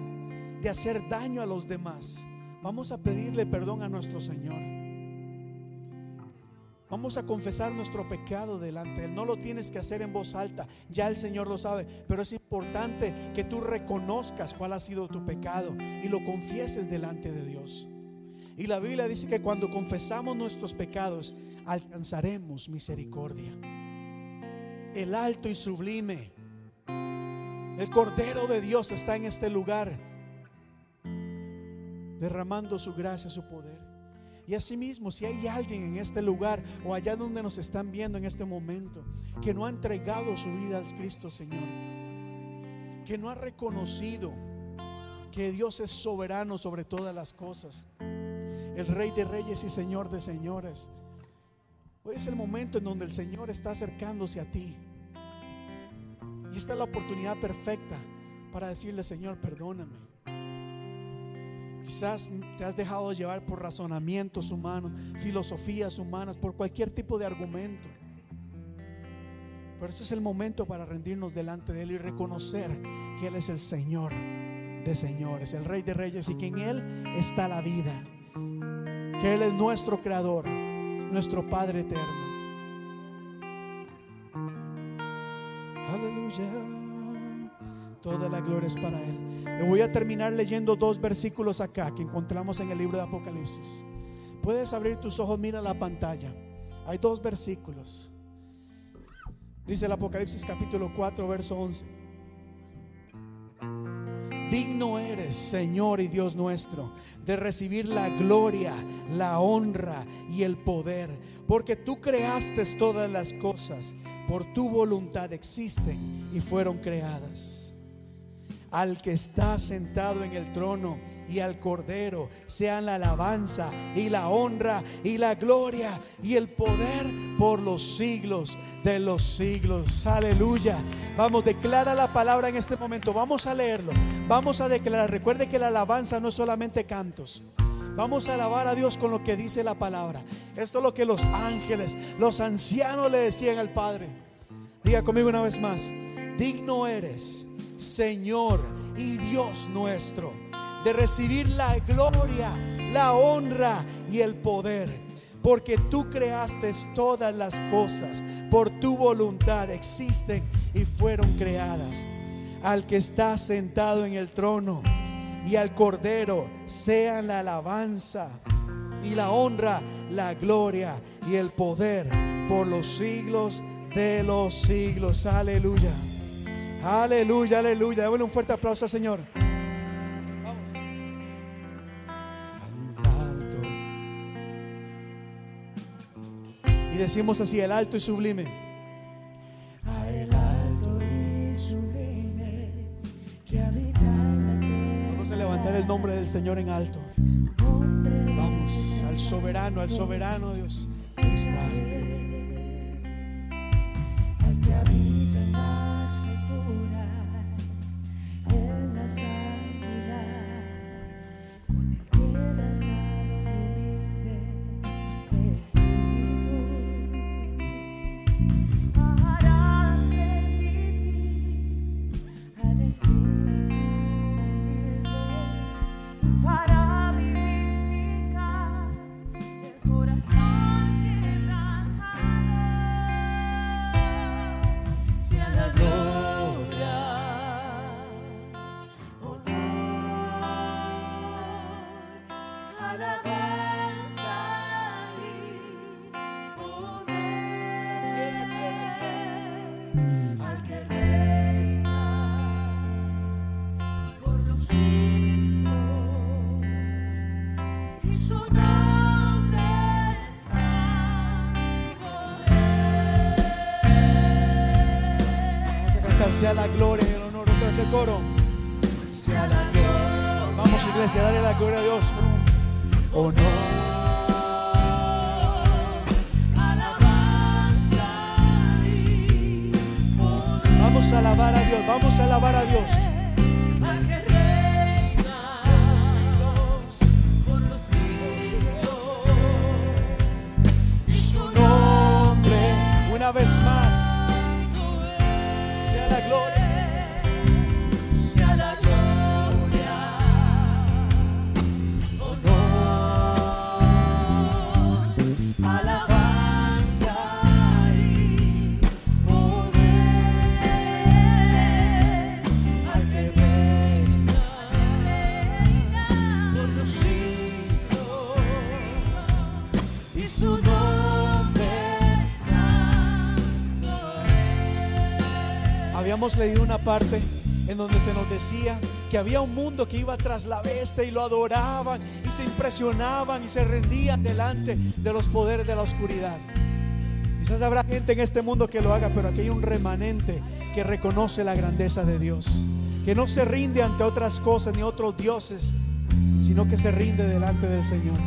de hacer daño a los demás. Vamos a pedirle perdón a nuestro Señor. Vamos a confesar nuestro pecado delante de Él. No lo tienes que hacer en voz alta, ya el Señor lo sabe, pero es importante que tú reconozcas cuál ha sido tu pecado y lo confieses delante de Dios. Y la Biblia dice que cuando confesamos nuestros pecados, alcanzaremos misericordia. El alto y sublime, el Cordero de Dios está en este lugar, derramando su gracia, su poder. Y asimismo, si hay alguien en este lugar o allá donde nos están viendo en este momento que no ha entregado su vida al Cristo Señor, que no ha reconocido que Dios es soberano sobre todas las cosas, el Rey de Reyes y Señor de Señores, hoy es el momento en donde el Señor está acercándose a ti. Y esta es la oportunidad perfecta para decirle, Señor, perdóname. Quizás te has dejado llevar por razonamientos humanos, filosofías humanas, por cualquier tipo de argumento. Pero este es el momento para rendirnos delante de Él y reconocer que Él es el Señor de señores, el Rey de reyes y que en Él está la vida. Que Él es nuestro Creador, nuestro Padre eterno. Aleluya. Toda la gloria es para Él. Voy a terminar leyendo dos versículos acá que encontramos en el libro de Apocalipsis. Puedes abrir tus ojos, mira la pantalla. Hay dos versículos. Dice el Apocalipsis capítulo 4, verso 11. Digno eres, Señor y Dios nuestro, de recibir la gloria, la honra y el poder, porque tú creaste todas las cosas, por tu voluntad existen y fueron creadas al que está sentado en el trono y al Cordero sean la alabanza y la honra y la gloria y el poder por los siglos de los siglos. Aleluya. Vamos, declara la palabra en este momento. Vamos a leerlo. Vamos a declarar. Recuerde que la alabanza no es solamente cantos. Vamos a alabar a Dios con lo que dice la palabra. Esto es lo que los ángeles, los ancianos le decían al Padre. Diga conmigo una vez más, digno eres, Señor y Dios nuestro, de recibir la gloria, la honra y el poder, porque tú creaste todas las cosas, por tu voluntad existen y fueron creadas. Al que está sentado en el trono y al Cordero sean la alabanza y la honra, la gloria y el poder por los siglos de los siglos. Aleluya. Aleluya, aleluya. Démosle un fuerte aplauso al Señor. Vamos. Al alto. Y decimos así, el alto y sublime. El alto y sublime que habita en la. Vamos a levantar el nombre del Señor en alto. Vamos al soberano, al soberano Dios. Israel. al que habita el sea la gloria y el honor. Vez el coro. Sea la gloria. Vamos iglesia, dale la gloria a Dios. Honor. poder Vamos a alabar a Dios. Vamos a alabar a Dios. Habíamos leído una parte en donde se nos decía que había un mundo que iba tras la bestia y lo adoraban y se impresionaban y se rendían delante de los poderes de la oscuridad. Quizás habrá gente en este mundo que lo haga, pero aquí hay un remanente que reconoce la grandeza de Dios, que no se rinde ante otras cosas ni otros dioses, sino que se rinde delante del Señor.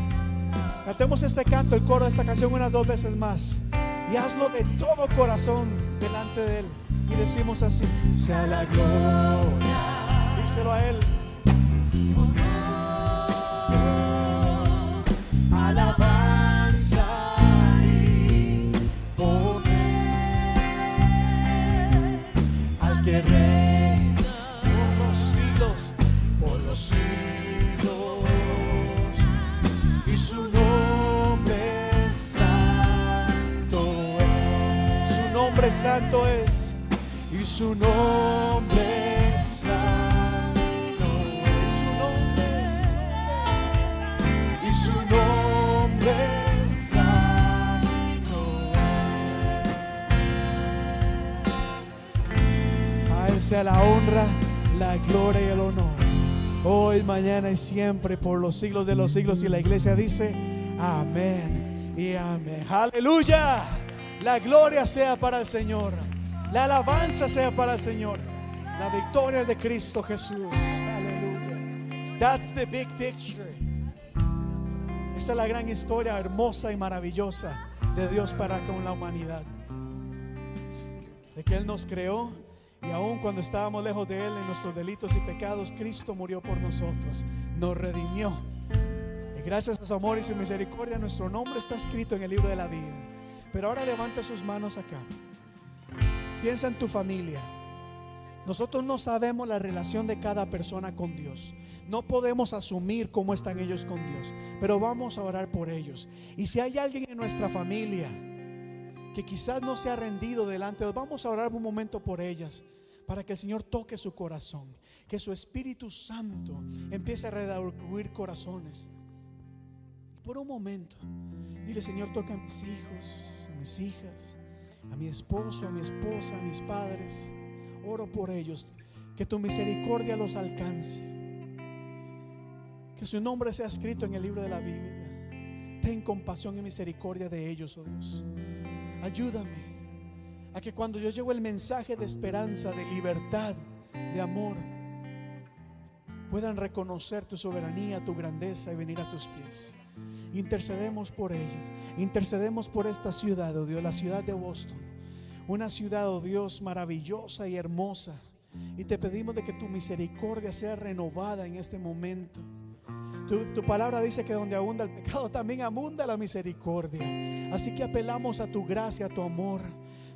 Cantemos este canto, el coro de esta canción unas dos veces más y hazlo de todo corazón delante de Él. Y decimos así, sea la gloria, díselo a Él. La gloria y el honor. Hoy, mañana y siempre, por los siglos de los siglos. Y la iglesia dice, amén y amén. Aleluya. La gloria sea para el Señor. La alabanza sea para el Señor. La victoria de Cristo Jesús. Aleluya. That's the big picture. Esa es la gran historia hermosa y maravillosa de Dios para con la humanidad. De que Él nos creó y aun cuando estábamos lejos de Él en nuestros delitos y pecados, Cristo murió por nosotros, nos redimió. Y gracias a su amor y su misericordia, nuestro nombre está escrito en el libro de la vida. Pero ahora levanta sus manos acá. Piensa en tu familia. Nosotros no sabemos la relación de cada persona con Dios. No podemos asumir cómo están ellos con Dios, pero vamos a orar por ellos. Y si hay alguien en nuestra familia que quizás no se ha rendido delante de vamos a orar un momento por ellas para que el Señor toque su corazón, que su Espíritu Santo empiece a redarguir corazones. Por un momento, dile Señor, toca a mis hijos, a mis hijas, a mi esposo, a mi esposa, a mis padres. Oro por ellos, que tu misericordia los alcance. Que su nombre sea escrito en el libro de la Biblia. Ten compasión y misericordia de ellos, oh Dios. Ayúdame a que cuando yo llego el mensaje de esperanza, de libertad, de amor, puedan reconocer tu soberanía, tu grandeza y venir a tus pies. Intercedemos por ellos. Intercedemos por esta ciudad, oh Dios, la ciudad de Boston. Una ciudad, oh Dios, maravillosa y hermosa. Y te pedimos de que tu misericordia sea renovada en este momento. Tu, palabra dice que donde abunda el pecado, [laughs] también abunda la misericordia. Así que apelamos a tu gracia, a tu amor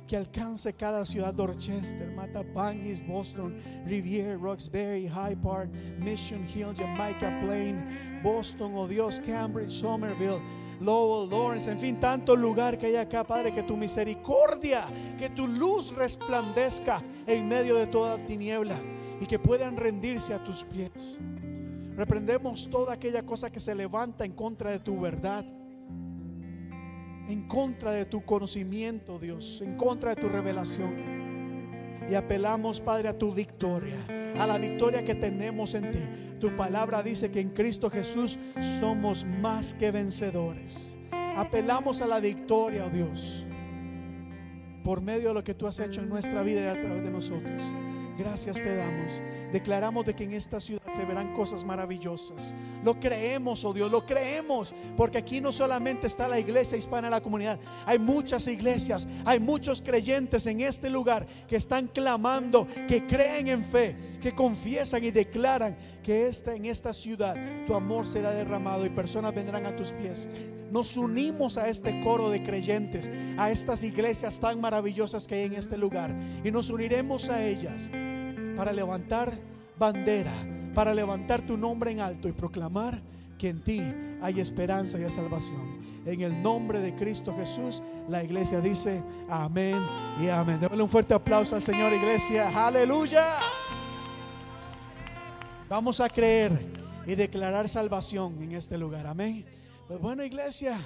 que alcance cada ciudad, Dorchester, Mattapan, Boston, Riviera, Roxbury, High Park, Mission Hill, Jamaica Plain, Boston, oh Dios, Cambridge, Somerville. Lowell, Lawrence, en fin, tanto lugar que hay acá, Padre, que tu misericordia, que tu luz resplandezca en medio de toda tiniebla y que puedan rendirse a tus pies. Reprendemos toda aquella cosa que se levanta en contra de tu verdad en contra de tu conocimiento, Dios, en contra de tu revelación. Y apelamos, Padre, a tu victoria, a la victoria que tenemos en ti. Tu palabra dice que en Cristo Jesús somos más que vencedores. Apelamos a la victoria, oh Dios, por medio de lo que tú has hecho en nuestra vida y a través de nosotros. Gracias te damos. Declaramos de que en esta ciudad se verán cosas maravillosas. Lo creemos, oh Dios, lo creemos. Porque aquí no solamente está la iglesia hispana la comunidad. Hay muchas iglesias, hay muchos creyentes en este lugar que están clamando, que creen en fe, que confiesan y declaran que esta, en esta ciudad tu amor será derramado y personas vendrán a tus pies. Nos unimos a este coro de creyentes, a estas iglesias tan maravillosas que hay en este lugar. Y nos uniremos a ellas para levantar bandera, para levantar tu nombre en alto y proclamar que en ti hay esperanza y salvación. En el nombre de Cristo Jesús, la iglesia dice amén y amén. Démosle un fuerte aplauso al Señor, iglesia. Aleluya. Vamos a creer y declarar salvación en este lugar. Amén. Pues bueno, iglesia,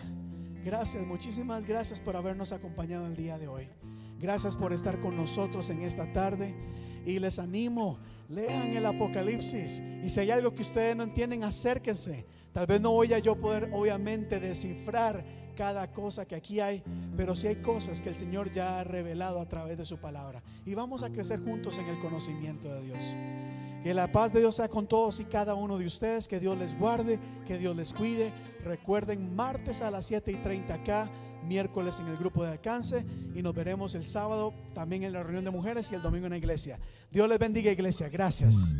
gracias, muchísimas gracias por habernos acompañado el día de hoy. Gracias por estar con nosotros en esta tarde. Y les animo, lean el Apocalipsis. Y si hay algo que ustedes no entienden, acérquense. Tal vez no voy a yo poder, obviamente, descifrar cada cosa que aquí hay, pero si hay cosas que el Señor ya ha revelado a través de su palabra. Y vamos a crecer juntos en el conocimiento de Dios. Que la paz de Dios sea con todos y cada uno de ustedes. Que Dios les guarde, que Dios les cuide. Recuerden, martes a las 7 y 30 acá, miércoles en el grupo de alcance y nos veremos el sábado también en la reunión de mujeres y el domingo en la iglesia. Dios les bendiga, iglesia. Gracias.